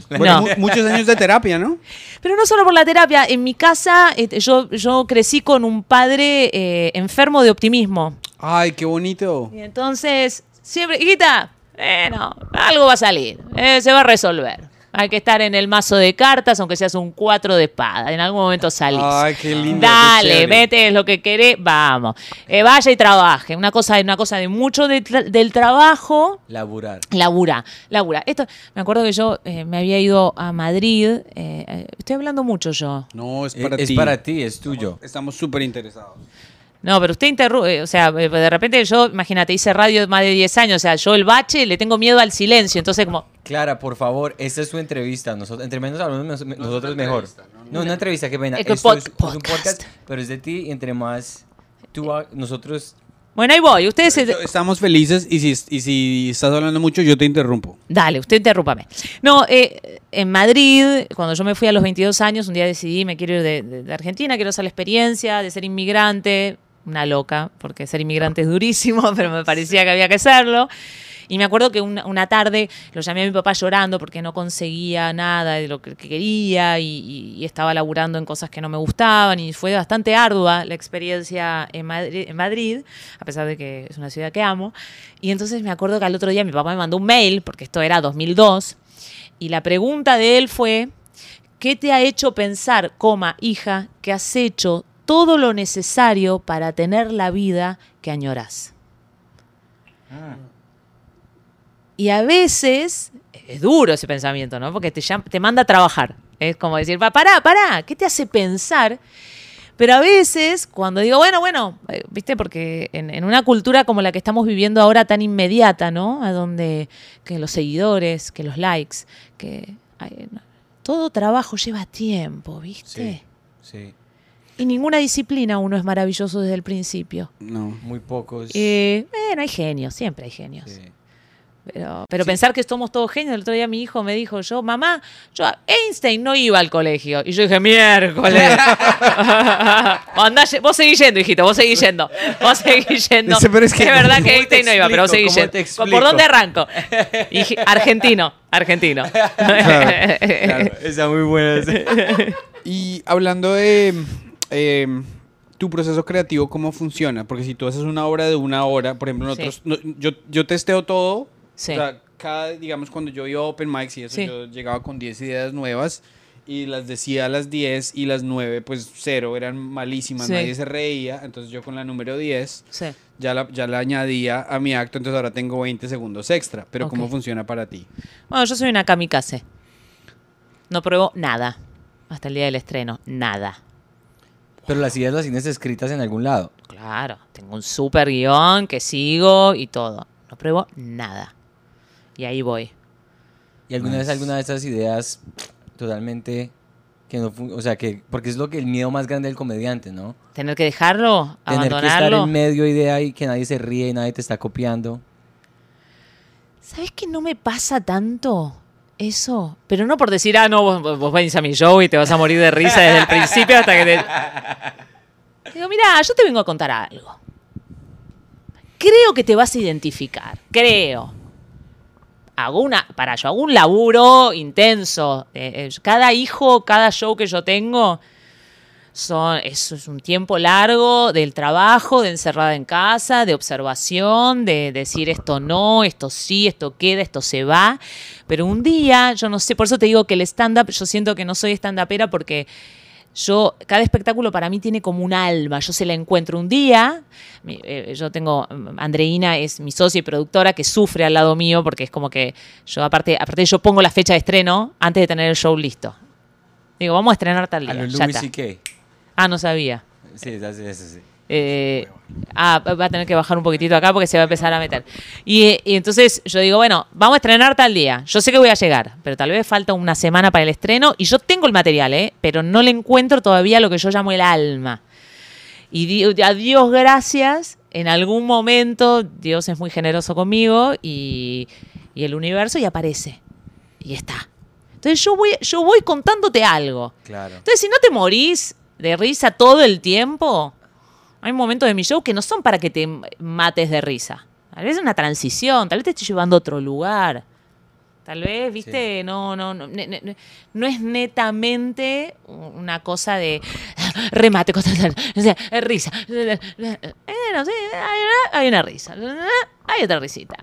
No. Bueno, mu- muchos años de terapia, ¿no? Pero no solo por la terapia. En mi casa, este, yo, yo crecí con un padre eh, enfermo de optimismo. Ay, qué bonito. Y entonces, siempre, hijita, bueno, algo va a salir, eh, se va a resolver. Hay que estar en el mazo de cartas, aunque seas un 4 de espada. En algún momento salís. Ay, qué lindo. qué Dale, vete, es lo que querés, vamos. Eh, vaya y trabaje. Una cosa, una cosa de mucho de tra- del trabajo. Laburar. Labura, labura. Esto, me acuerdo que yo eh, me había ido a Madrid. eh, eh, estoy hablando mucho yo. No, es Es para es ti. para ti, es tuyo. Estamos súper interesados. No, pero usted interrumpe, o sea, eh, de repente yo, imagínate, hice radio más de 10 años, o sea, yo el bache le tengo miedo al silencio, entonces como, Clara, por favor, esta es su entrevista. Nosotros, entre menos hablamos nos- nosotros mejor. No, una entrevista, qué pena. Es que Esto pod- es, es un podcast. pero es de ti y entre más tú, ha- nosotros... bueno, ahí voy, ustedes, se- Estamos felices y si, y si estás hablando mucho, yo te interrumpo. dale, usted interrúpame. No, eh, en Madrid, cuando yo me fui a los 22 años, un día decidí, me quiero ir de, de- de Argentina, quiero hacer la experiencia de ser inmigrante, una loca, porque ser inmigrante es durísimo, pero me parecía que había que hacerlo. Y me acuerdo que una, una tarde lo llamé a mi papá llorando porque no conseguía nada de lo que que quería y, y- y estaba laburando en cosas que no me gustaban y fue bastante ardua la experiencia en Madrid, en Madrid, a pesar de que es una ciudad que amo. Y entonces me acuerdo que al otro día mi papá me mandó un mail, porque esto era 2002, y la pregunta de él fue, ¿qué te ha hecho pensar, coma, hija, que has hecho todo lo necesario para tener la vida que añorás. Y a veces es duro ese pensamiento, ¿no? Porque te, llam- te manda a trabajar. Es como decir, "Pa- pará, pará, ¿qué te hace pensar? Pero a veces, cuando digo, bueno, bueno, eh, viste, porque en, en una cultura como la que estamos viviendo ahora tan inmediata, ¿no? A donde que los seguidores, que los likes, que ay, no, todo trabajo lleva tiempo, ¿viste? Sí. Y ninguna disciplina uno es maravilloso desde el principio. No. Muy pocos. Eh, bueno, hay genios, siempre hay genios. sí. Pero, pero pensar que somos todos genios, el otro día mi hijo me dijo, yo, mamá, yo Einstein no iba al colegio. Y yo dije, miércoles. Vos seguís yendo, hijito, vos seguís yendo. Vos seguís yendo. Dice, pero es que- verdad que ¿cómo Einstein te no iba, pero vos seguís ¿Cómo te yendo. ¿Por dónde arranco? Argentino, argentino. Claro. Está muy buena. Y hablando de eh, tu proceso creativo, ¿cómo funciona? Porque si tú haces una obra de una hora, por ejemplo, nosotros, no- yo, yo testeo todo. Sí. O sea, cada, digamos, cuando yo iba a Open Mics y eso, Sí. yo llegaba con 10 ideas nuevas y las decía a las 10 y las 9, pues cero, eran malísimas, Sí. nadie se reía. Entonces yo con la número 10 Sí. ya la, ya la añadía a mi acto, entonces ahora tengo 20 segundos extra. Pero ¿cómo Ok. funciona para ti? Bueno, yo soy una kamikaze. No pruebo nada. Hasta el día del estreno, nada. Pero las ideas las tienes escritas en algún lado. Claro, tengo un super guion que sigo y todo. No pruebo nada. Y ahí voy. ¿Y alguna vez alguna de estas ideas totalmente que no o sea, que porque es lo que el miedo más grande del comediante, ¿no? Tener que dejarlo, Tener que estar abandonarlo. en medio idea y que nadie se ríe y nadie te está copiando. ¿Sabes que no me pasa tanto eso? Pero no por decir, ah, no, vos, vos venís a mi show y te vas a morir de risa desde el principio hasta que te... Digo, mira, yo te vengo a contar algo. Creo que te vas a identificar, creo. Hago una, para yo hago un laburo intenso. Eh, eh, cada hijo, cada show que yo tengo, son, eso es un tiempo largo del trabajo, de encerrada en casa, de observación, de decir esto no, esto sí, esto queda, esto se va. Pero un día, yo no sé, por eso te digo que el stand-up, yo siento que no soy stand-upera porque yo, cada espectáculo para mí tiene como un alma, yo se la encuentro un día, eh, yo tengo, Andreina es mi socia y productora que sufre al lado mío porque es como que yo aparte, aparte yo pongo la fecha de estreno antes de tener el show listo. Digo, vamos a estrenar tal A día. los Ah, no sabía. Sí, eso sí, eso sí. Eh, ah, va a tener que bajar un poquitito acá porque se va a empezar a meter. Y, y entonces yo digo, bueno, vamos a estrenar tal día. Yo sé que voy a llegar, pero tal vez falta una semana para el estreno y yo tengo el material, ¿eh? pero no le encuentro todavía lo que yo llamo el alma. Y di- a Dios gracias, en algún momento Dios es muy generoso conmigo y, y el universo y aparece. Y está. Entonces yo voy, yo voy contándote algo. Claro. Entonces, si no te morís de risa todo el tiempo, hay momentos de mi show que no son para que te mates de risa. Tal vez es una transición, tal vez te estoy llevando a otro lugar. Tal vez, viste, no, no, no, ne- no es netamente una cosa de remate, cosa- o sea, risa. Bueno, sí, hay una, hay una risa. Hay otra risita.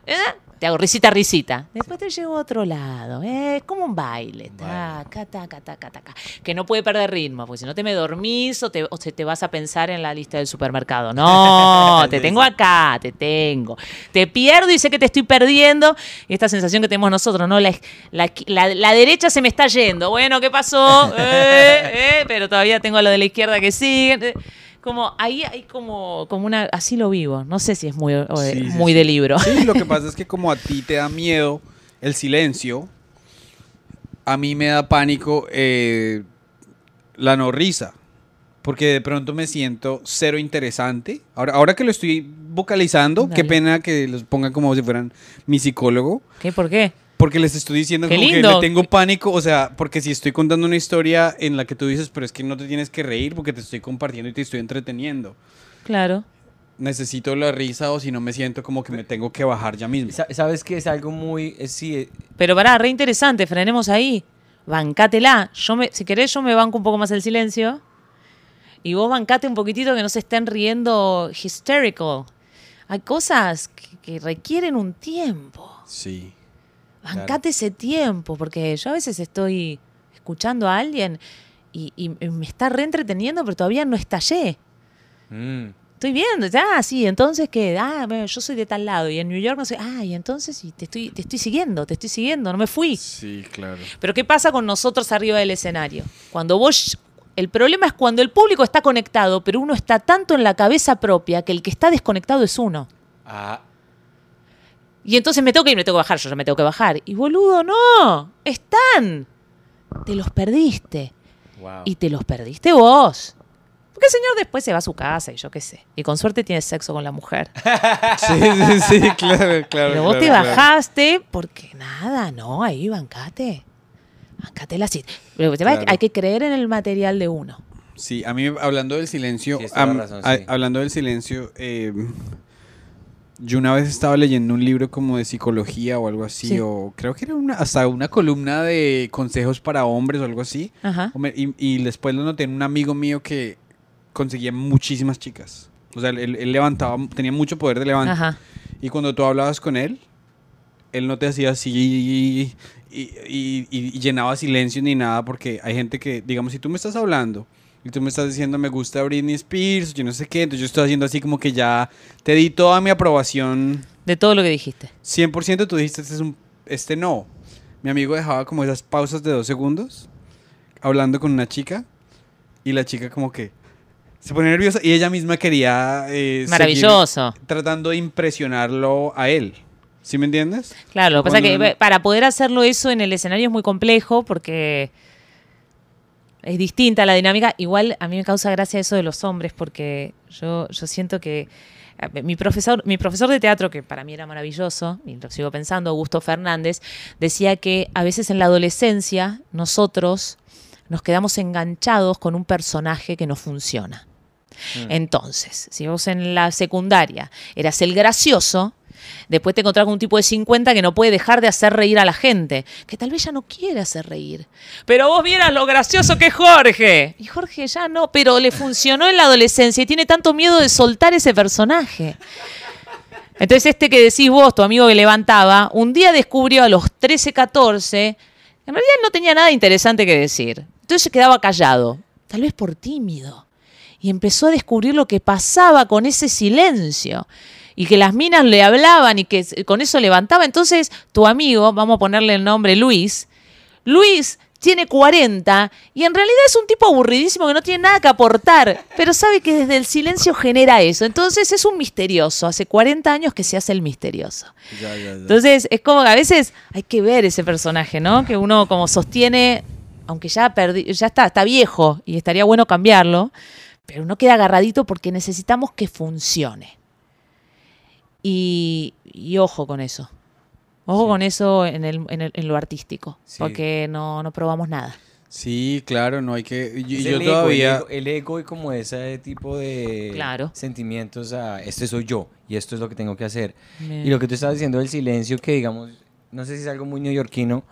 Te hago risita, risita. Después te llevo a otro lado. ¿eh? Es como un baile. Taca, taca, taca, taca. Que no puede perder ritmo, porque si no te me dormís o te, o te vas a pensar en la lista del supermercado. No, te tengo acá, te tengo. Te pierdo y sé que te estoy perdiendo. Y esta sensación que tenemos nosotros, ¿no? La, la- la- la derecha se me está yendo. Bueno, ¿qué pasó? Eh, eh, pero todavía tengo a lo de la izquierda que sigue. Como ahí hay como, como una. Así lo vivo. No sé si es muy, eh, Sí, muy sí. de libro. Sí, lo que pasa es que como a ti te da miedo el silencio, a mí me da pánico eh, la no risa. Porque de pronto me siento cero interesante. Ahora, ahora que lo estoy vocalizando, qué Dale. pena que los pongan como si fueran mi psicólogo. ¿Qué? ¿Por qué? Porque les estoy diciendo Qué como que le tengo pánico. O sea, porque si estoy contando una historia en la que tú dices, pero es que no te tienes que reír porque te estoy compartiendo y te estoy entreteniendo. Claro. Necesito la risa o si no me siento como que me tengo que bajar ya mismo. Sa- ¿Sabes que es algo muy... eh, sí, eh, Pero pará, re interesante, frenemos ahí. Bancátela. Yo me, si querés, yo me banco un poco más el silencio. Y vos bancate un poquitito que no se estén riendo hysterical. Hay cosas que, que requieren un tiempo. Sí. Bancate ese tiempo, porque yo a veces estoy escuchando a alguien y, y me está re entreteniendo, pero todavía no estallé. Mm. Estoy viendo, ah, sí, entonces que, ah, bueno, yo soy de tal lado y en New York no sé, ah, y entonces y te estoy, te estoy siguiendo, te estoy siguiendo, no me fui. Sí, claro. Pero ¿qué pasa con nosotros arriba del escenario? Cuando vos, el problema es cuando el público está conectado, pero uno está tanto en la cabeza propia que el que está desconectado es uno. Ah, Y entonces me tengo que ir, me tengo que bajar, yo ya me tengo que bajar. Y boludo, no, están. Te los perdiste. wow. Y te los perdiste vos. Porque el señor después se va a su casa y yo qué sé. Y con suerte tiene sexo con la mujer. Sí, sí, sí, claro, claro. Pero vos claro, te claro. bajaste porque nada, no, ahí bancate. Bancate la cita. Pero te va- Claro. hay que creer en el material de uno. Sí, a mí hablando del silencio, Sí, es toda am- razón, a- sí. hablando del silencio, eh, yo una vez estaba leyendo un libro como de psicología o algo así, Sí. o creo que era una, hasta una columna de consejos para hombres o algo así, Ajá. y, y después lo noté en un amigo mío que conseguía muchísimas chicas. O sea, él, él levantaba, tenía mucho poder de levantar. Ajá. Y cuando tú hablabas con él, él no te hacía así y- y llenaba silencio ni nada, porque hay gente que, digamos, si tú me estás hablando y tú me estás diciendo me gusta Britney Spears, yo no sé qué, entonces yo estoy haciendo así como que ya te di toda mi aprobación, De todo lo que dijiste. 100% tú dijiste este, es un, este no. Mi amigo dejaba como esas pausas de dos segundos hablando con una chica y la chica como que se pone nerviosa y ella misma quería... eh, Maravilloso. tratando de impresionarlo a él. ¿Sí me entiendes? Claro, lo que pasa es que para poder hacerlo eso en el escenario es muy complejo porque es distinta la dinámica. Igual a mí me causa gracia eso de los hombres porque yo, yo siento que mi profesor, mi profesor de teatro, que para mí era maravilloso, y lo sigo pensando, Augusto Fernández, decía que a veces en la adolescencia nosotros nos quedamos enganchados con un personaje que no funciona. Entonces, si vos en la secundaria eras el gracioso, después te encontrás con un tipo de 50 que no puede dejar de hacer reír a la gente, que tal vez ya no quiere hacer reír. Pero vos vieras lo gracioso que es Jorge. Y Jorge ya no, pero le funcionó en la adolescencia y tiene tanto miedo de soltar ese personaje. Entonces este que decís vos, tu amigo que levantaba, un día descubrió a los 13, 14, en realidad no tenía nada interesante que decir. Entonces se quedaba callado, tal vez por tímido. Y empezó a descubrir lo que pasaba con ese silencio. Y que las minas le hablaban y que con eso levantaba. Entonces tu amigo, vamos a ponerle el nombre Luis, Luis tiene 40 y en realidad es un tipo aburridísimo que no tiene nada que aportar, pero sabe que desde el silencio genera eso. Entonces es un misterioso. Hace 40 años que se hace el misterioso. Entonces es como que a veces hay que ver ese personaje, ¿no? Que uno como sostiene, aunque ya, perdi- ya está, está viejo y estaría bueno cambiarlo, pero uno queda agarradito porque necesitamos que funcione. Y, y ojo con eso. Ojo Sí. con eso en, el- en el- en lo artístico, Sí. porque no, no probamos nada. Sí, claro, no hay que... y- Es yo el todavía... el ego, el ego y como ese tipo de Claro. sentimientos a este soy yo y esto es lo que tengo que hacer. Y lo que tú estabas diciendo del silencio, que digamos, no sé si es algo muy neoyorquino,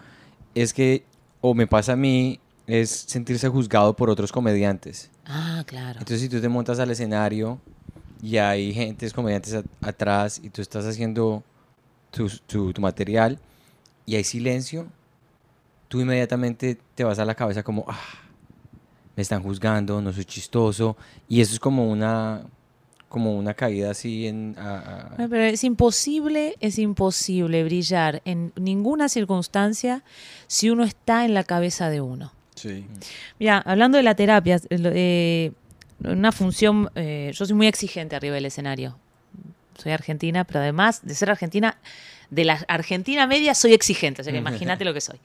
es que, o me pasa a mí, es sentirse juzgado por otros comediantes. Ah, claro. Entonces, si tú te montas al escenario y hay gentes, comediantes atrás y tú estás haciendo tu, tu- tu material y hay silencio, tú inmediatamente te vas a la cabeza como, ah, me están juzgando, no soy chistoso. Y eso es como una, como una caída así en... a- a- Ay, Pero es imposible, es imposible brillar en ninguna circunstancia si uno está en la cabeza de uno. Sí. Mira, hablando de la terapia, eh, una función, eh, yo soy muy exigente arriba del escenario. Soy argentina, pero además de ser argentina, de la Argentina media soy exigente, o sea que imagínate lo que soy.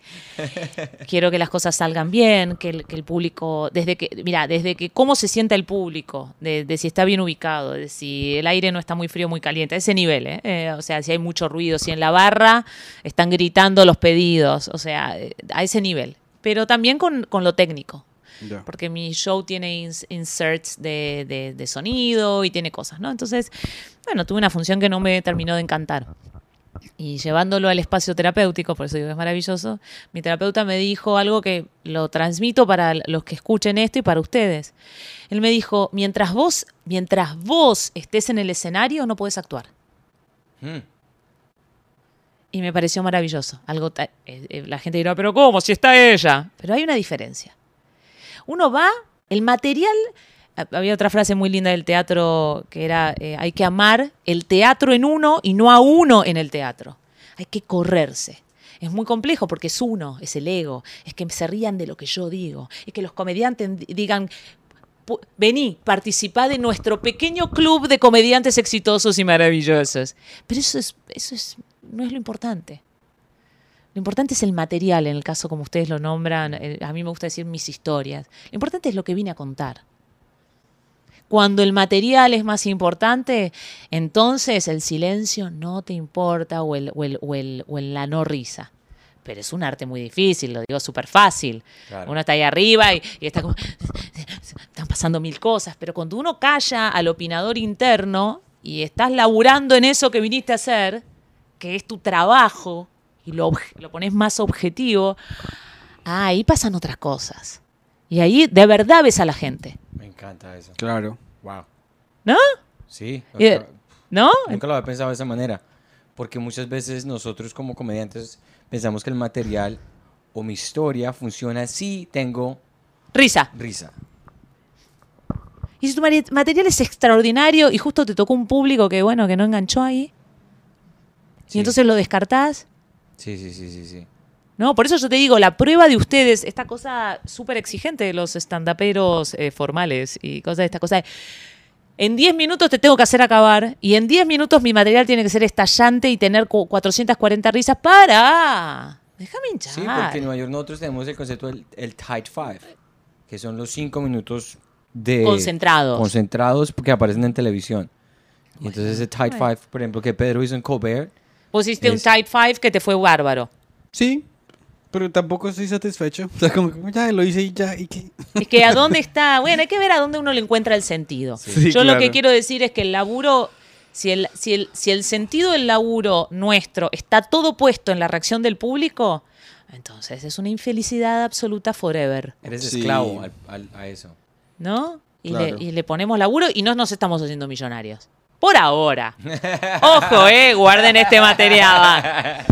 Quiero que las cosas salgan bien, que el, que el público, desde que, mira, desde que cómo se sienta el público, de, de si está bien ubicado, de si el aire no está muy frío, muy caliente, a ese nivel, ¿eh? Eh, o sea, si hay mucho ruido, si en la barra están gritando los pedidos, o sea, eh, a ese nivel. Pero también con, con lo técnico, porque mi show tiene ins- inserts de, de- de sonido y tiene cosas, ¿no? Entonces, bueno, tuve una función que no me terminó de encantar. Y llevándolo al espacio terapéutico, por eso digo que es maravilloso, mi terapeuta me dijo algo que lo transmito para los que escuchen esto y para ustedes. Él me dijo, mientras vos, mientras vos estés en el escenario, no puedes actuar. Mm. Y me pareció maravilloso. Algo eh, eh, la gente dirá, pero ¿cómo? Si está ella. Pero hay una diferencia. Uno va, el material. Había otra frase muy linda del teatro que era: eh, hay que amar el teatro en uno y no a uno en el teatro. Hay que correrse. Es muy complejo porque es uno, es el ego, es que se rían de lo que yo digo, es que los comediantes digan, vení, participá de nuestro pequeño club de comediantes exitosos y maravillosos. Pero eso, es, eso es, no es lo importante. Lo importante es el material, en el caso como ustedes lo nombran. A mí me gusta decir mis historias. Lo importante es lo que vine a contar. Cuando el material es más importante, entonces el silencio no te importa o, el, o, el- o el- o el- la no risa. Pero es un arte muy difícil, lo digo súper fácil. Claro. Uno está ahí arriba y, y está como... Están pasando mil cosas, pero cuando uno calla al opinador interno y estás laburando en eso que viniste a hacer, que es tu trabajo, y lo, lo pones más objetivo, ah, ahí pasan otras cosas. Y ahí de verdad ves a la gente, Me encanta eso. Claro. Wow. ¿no? Sí. Y- nunca- ¿No? Nunca lo había pensado de esa manera. Porque muchas veces nosotros como comediantes pensamos que el material o mi historia funciona si tengo Risa. risa. Y si tu material es extraordinario y justo te tocó un público que, bueno, que no enganchó ahí, Sí. y entonces lo descartás, Sí, sí, sí, sí, sí. ¿no? Por eso yo te digo, la prueba de ustedes, esta cosa súper exigente de los estandaperos eh, formales y cosas de esta cosa de, en 10 minutos te tengo que hacer acabar y en 10 minutos mi material tiene que ser estallante y tener cu- 440 risas. ¡Para! Déjame hinchar. Sí, porque en Nueva York nosotros tenemos el concepto del el tight five, que son los cinco minutos de Concentrados. concentrados que aparecen en televisión. Y entonces ese tight five, por ejemplo, que Pedro hizo en Colbert, Vos hiciste un Es- type 5 que te fue bárbaro. Sí, pero tampoco estoy satisfecho. O sea, como que ya lo hice y ya, ¿y qué? Es que a dónde está, bueno, hay que ver a dónde uno le encuentra el sentido. Sí, Yo lo que quiero decir es que el laburo, si el, si, el, si el sentido del laburo nuestro está todo puesto en la reacción del público, entonces es una infelicidad absoluta forever, eres Sí. esclavo al- al- a eso. ¿no? Y, Claro. le, y le ponemos laburo y no nos estamos haciendo millonarios. Por ahora. Ojo, eh, guarden este material.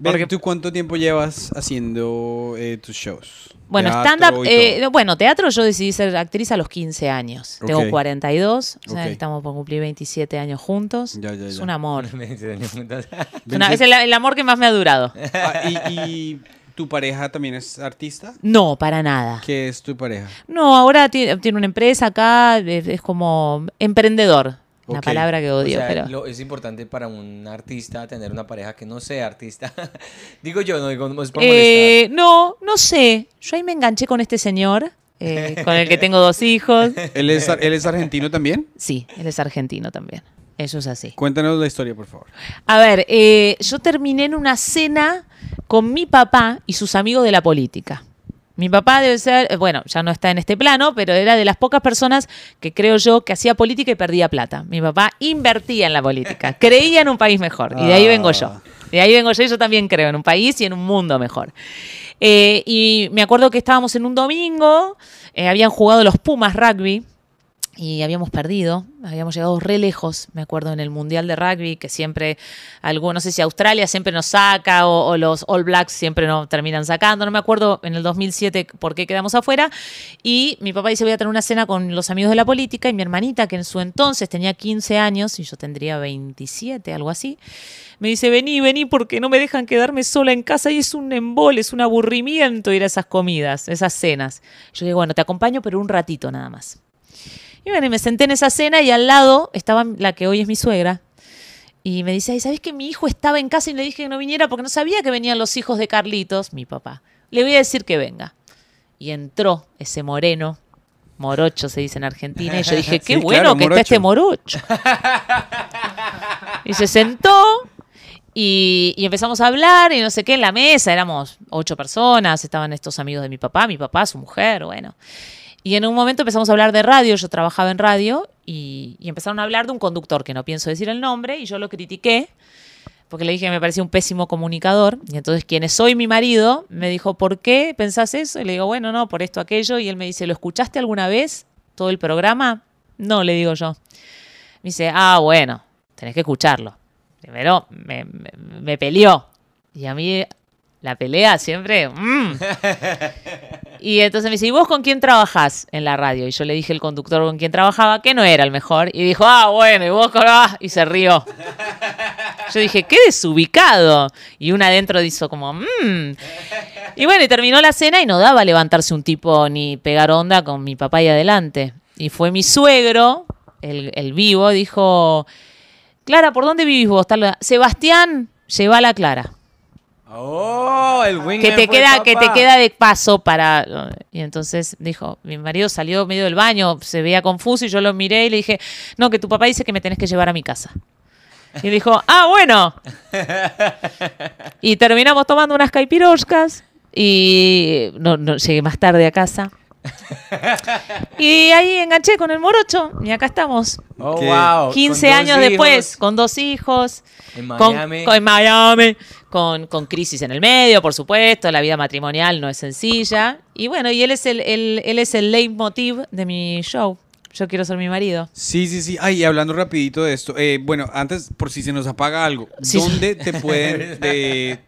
Porque- ¿Tú cuánto tiempo llevas haciendo eh, tus shows? Bueno, Teatro stand-up, eh, bueno, teatro yo decidí ser actriz a los 15 años. Tengo Ok. 42, o sea, Ok. estamos por cumplir 27 años juntos. Ya, ya, Es un amor. Una- es el, el amor que más me ha durado. Ah, ¿y, y tu pareja también es artista? No, para nada. ¿Qué es tu pareja? No, ahora tiene, tiene una empresa acá, es, es como emprendedor. Una palabra que O odio, sea, pero... lo- es importante para un artista tener una pareja que no sea artista. digo yo, no digo, no es por Eh, no, no sé. Yo ahí me enganché con este señor, eh, con el que tengo dos hijos. ¿Él es, él es argentino también? Sí, él es argentino también. Eso es así. Cuéntanos la historia, por favor. A ver, eh, yo terminé en una cena con mi papá y sus amigos de la política. Mi papá debe ser, eh, bueno, ya no está en este plano, pero era de las pocas personas que creo yo que hacía política y perdía plata. Mi papá invertía en la política, creía en un país mejor. Y de ahí vengo yo. Ah. De ahí vengo yo y yo también creo en un país y en un mundo mejor. Eh, y me acuerdo que estábamos en un domingo, eh, habían jugado los Pumas rugby y habíamos perdido, habíamos llegado re lejos, me acuerdo, en el Mundial de Rugby, que siempre, algo, no sé si Australia siempre nos saca o, los All Blacks siempre nos terminan sacando, no me acuerdo en el 2007 por qué quedamos afuera, y mi papá dice voy a tener una cena con los amigos de la política y mi hermanita, que en su entonces tenía 15 años y yo tendría 27, algo así, me dice, vení, vení, porque no me dejan quedarme sola en casa y es un embole, es un aburrimiento ir a esas comidas, esas cenas. Yo digo, bueno, te acompaño, pero un ratito nada más. Y bueno, y me senté en esa cena y al lado estaba la que hoy es mi suegra. Y me dice, ay, ¿sabes que mi hijo estaba en casa y le dije que no viniera porque no sabía que venían los hijos de Carlitos, mi papá? Le voy a decir que venga. Y entró ese moreno, morocho se dice en Argentina, y yo dije, qué Sí, bueno claro, que está este morocho. y se sentó y, y empezamos a hablar y no sé qué en la mesa, éramos ocho personas, estaban estos amigos de mi papá, mi papá, su mujer, bueno. Y en un momento empezamos a hablar de radio, yo trabajaba en radio y, empezaron a hablar de un conductor que no pienso decir el nombre y yo lo critiqué porque le dije que me parecía un pésimo comunicador y entonces quien es hoy mi marido me dijo, ¿por qué pensás eso? Y le digo, bueno, no, por esto, aquello y él me dice, ¿lo escuchaste alguna vez todo el programa? No, le digo yo. Me dice, ah, bueno, tenés que escucharlo. Primero me, me, me peleó y a mí La pelea siempre. mm. Y entonces me dice, ¿y vos con quién trabajás en la radio? Y yo le dije el conductor con quien trabajaba, que no era el mejor. Y dijo, ah, bueno, y vos con... ah", y se rió. Yo dije, qué desubicado. Y una adentro hizo como, mmm. Y bueno, y terminó la cena y no daba levantarse un tipo ni pegar onda con mi papá y adelante. Y fue mi suegro, el, el vivo, dijo, Clara, ¿por dónde vivís vos? Sebastián, lleva a la Clara. Oh, el wing Que te queda, que te queda de paso para. Y entonces dijo, mi marido salió medio del baño, se veía confuso y yo lo miré y le dije, no, que tu papá dice que me tenés que llevar a mi casa. Y dijo, ah, bueno. Y terminamos tomando unas caipiroscas y no, no, llegué más tarde a casa. Y ahí enganché con el morocho y acá estamos. Oh, wow. 15 con dos años hijos después, con dos hijos, En con, Miami. con- en Miami, con, con crisis en el medio, por supuesto, la vida matrimonial no es sencilla. Y bueno, y él es el, el- él es el leitmotiv de mi show. Yo quiero ser mi marido. Sí, sí, sí. Ay, y hablando rapidito de esto. eh, bueno, antes, por si se nos apaga algo, Sí. ¿dónde te pueden... de-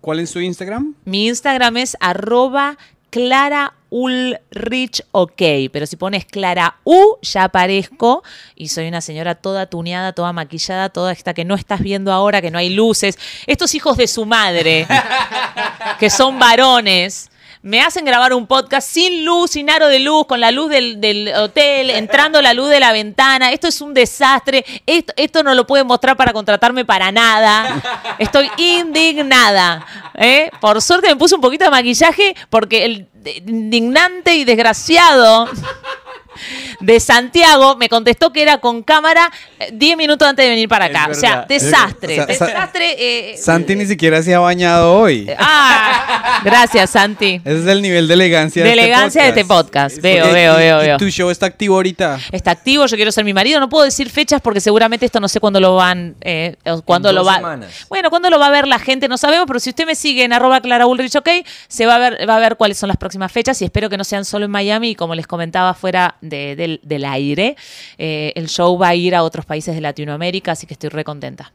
¿Cuál es tu Instagram? Mi Instagram es arroba Clara Ulrich OK, pero si pones Clara U ya aparezco y soy una señora toda tuneada, toda maquillada, toda esta que no estás viendo ahora, que no hay luces. Estos hijos de su madre, que son varones. Me hacen grabar un podcast sin luz, sin aro de luz, con la luz del, del hotel, entrando la luz de la ventana. Esto es un desastre. Esto, esto no lo pueden mostrar para contratarme para nada. Estoy indignada. ¿eh? Por suerte me puse un poquito de maquillaje porque el indignante y desgraciado de Santiago me contestó que era con cámara eh, 10 minutos antes de venir para acá. O sea, desastre. Sa- sa- desastre. eh, Santi ni siquiera se ha bañado hoy. Ah, gracias, Santi. Ese es el nivel de elegancia De de, elegancia de este podcast. Veo, Eh, veo, y- veo, y veo. tu show está activo ahorita. Está activo, yo quiero ser mi marido. No puedo decir fechas porque seguramente esto no sé cuándo lo van, eh, o cuándo En lo va. semanas. Bueno, cuándo lo va a ver la gente no sabemos, pero si usted me sigue en arroba Clara Ulrich, ok, se va a ver, va a ver cuáles son las próximas fechas y espero que no sean solo en Miami y como les comentaba fuera de- del, del aire, eh, el show va a ir a otros países de Latinoamérica, así que estoy re contenta.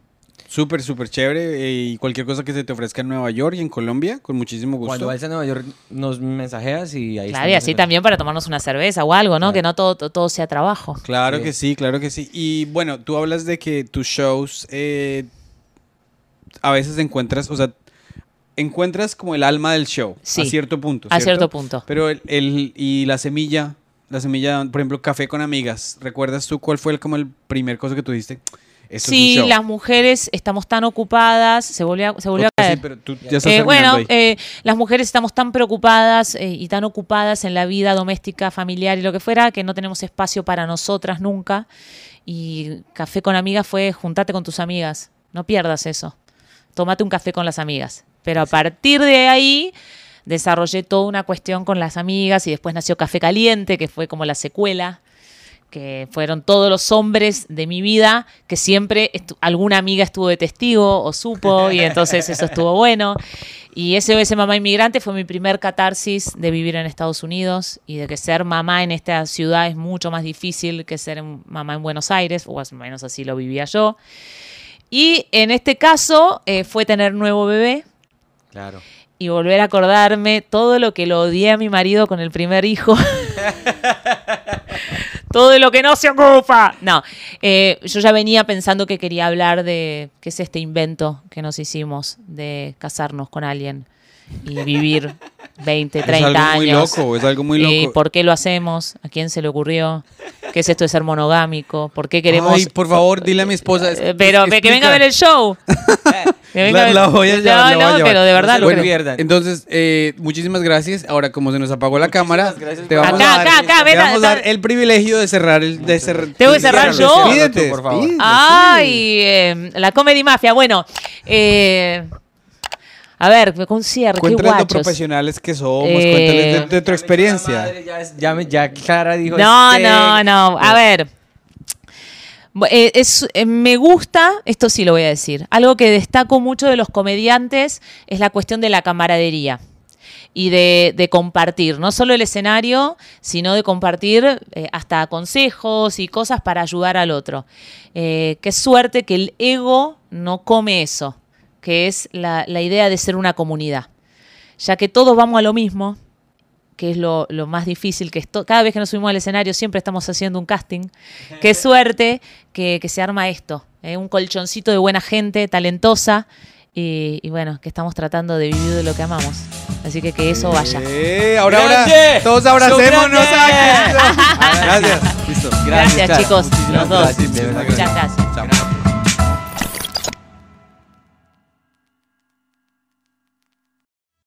Súper, súper chévere. eh, y cualquier cosa que se te ofrezca en Nueva York y en Colombia, con muchísimo gusto. Cuando vayas a Nueva York nos mensajeas y ahí Claro, y así también para tomarnos una cerveza o algo, ¿no? Claro. Que no todo, todo, todo sea trabajo. Claro Sí. que sí, claro que sí. Y bueno, tú hablas de que tus shows eh, a veces encuentras, o sea, encuentras como el alma del show Sí, a cierto punto. a ¿cierto? cierto punto. Pero el, el- y la semilla, la semilla, por ejemplo, café con amigas. ¿Recuerdas tú cuál fue el, como el primer cosa que tú dijiste? Esto Sí, las mujeres estamos tan ocupadas, se volvió se volvió a caer. sí, pero tú ya estás Eh, bueno, eh, las mujeres estamos tan preocupadas eh, y tan ocupadas en la vida doméstica, familiar y lo que fuera, que no tenemos espacio para nosotras nunca. Y café con amigas fue juntate con tus amigas. No pierdas eso. Tómate un café con las amigas. Pero a partir de ahí desarrollé toda una cuestión con las amigas y después nació Café Caliente, que fue como la secuela que fueron todos los hombres de mi vida, que siempre alguna amiga estuvo de testigo o supo, y entonces eso estuvo bueno. Y SOS Mamá Inmigrante fue mi primer catarsis de vivir en Estados Unidos y de que ser mamá en esta ciudad es mucho más difícil que ser mamá en Buenos Aires, o más o menos así lo vivía yo. Y en este caso eh, fue tener nuevo bebé Claro. Y volver a acordarme todo lo que lo odié a mi marido con el primer hijo. todo lo que no se ocupa. No, eh, yo ya venía pensando que quería hablar de qué es este invento que nos hicimos de casarnos con alguien y vivir 20, 30 es algo muy años. loco, es algo muy ¿Y loco. por qué lo hacemos? ¿A quién se le ocurrió? ¿Qué es esto de ser monogámico? ¿Por qué queremos...? Ay, por favor, dile a mi esposa. Eh, pero que venga a ver el show. Que venga a La, ver- la voy a No, llevar, la voy a no, llevar. pero de verdad No lo lo creo. pierdan. Entonces, eh, muchísimas gracias. Ahora, como se nos apagó la cámara, gracias te vamos, Acá, a dar, acá, acá, te ven, vamos a dar el privilegio de cerrar el... De cer- Tengo que cerrar yo. Despídete, Tú, por favor. Ay, eh, la Comedy Mafia. Bueno, eh, a ver, con cierre, qué Cuéntales lo guachos. profesionales que somos, Eh, cuéntales de, de tu me experiencia. madre, Ya, es- ya, me- ya Clara dijo. No, este- no, no. A ver. Bu- eh, es- eh, me gusta, esto sí lo voy a decir, algo que destaco mucho de los comediantes es la cuestión de la camaradería y de, de compartir, no solo el escenario, sino de compartir eh, hasta consejos y cosas para ayudar al otro. Eh, qué suerte que el ego no come eso, que es la, la idea de ser una comunidad. Ya que todos vamos a lo mismo, que es lo, lo más difícil, que esto, cada vez que nos subimos al escenario siempre estamos haciendo un casting. Qué suerte que, que se arma esto, ¿eh? un colchoncito de buena gente, talentosa, y, y bueno, que estamos tratando de vivir de lo que amamos. Así que que eso vaya. Eh, ahora, ahora, todos abracémonos. Gracias. Listo. Gracias, Char. chicos, los dos. gracias, Muchas gracias.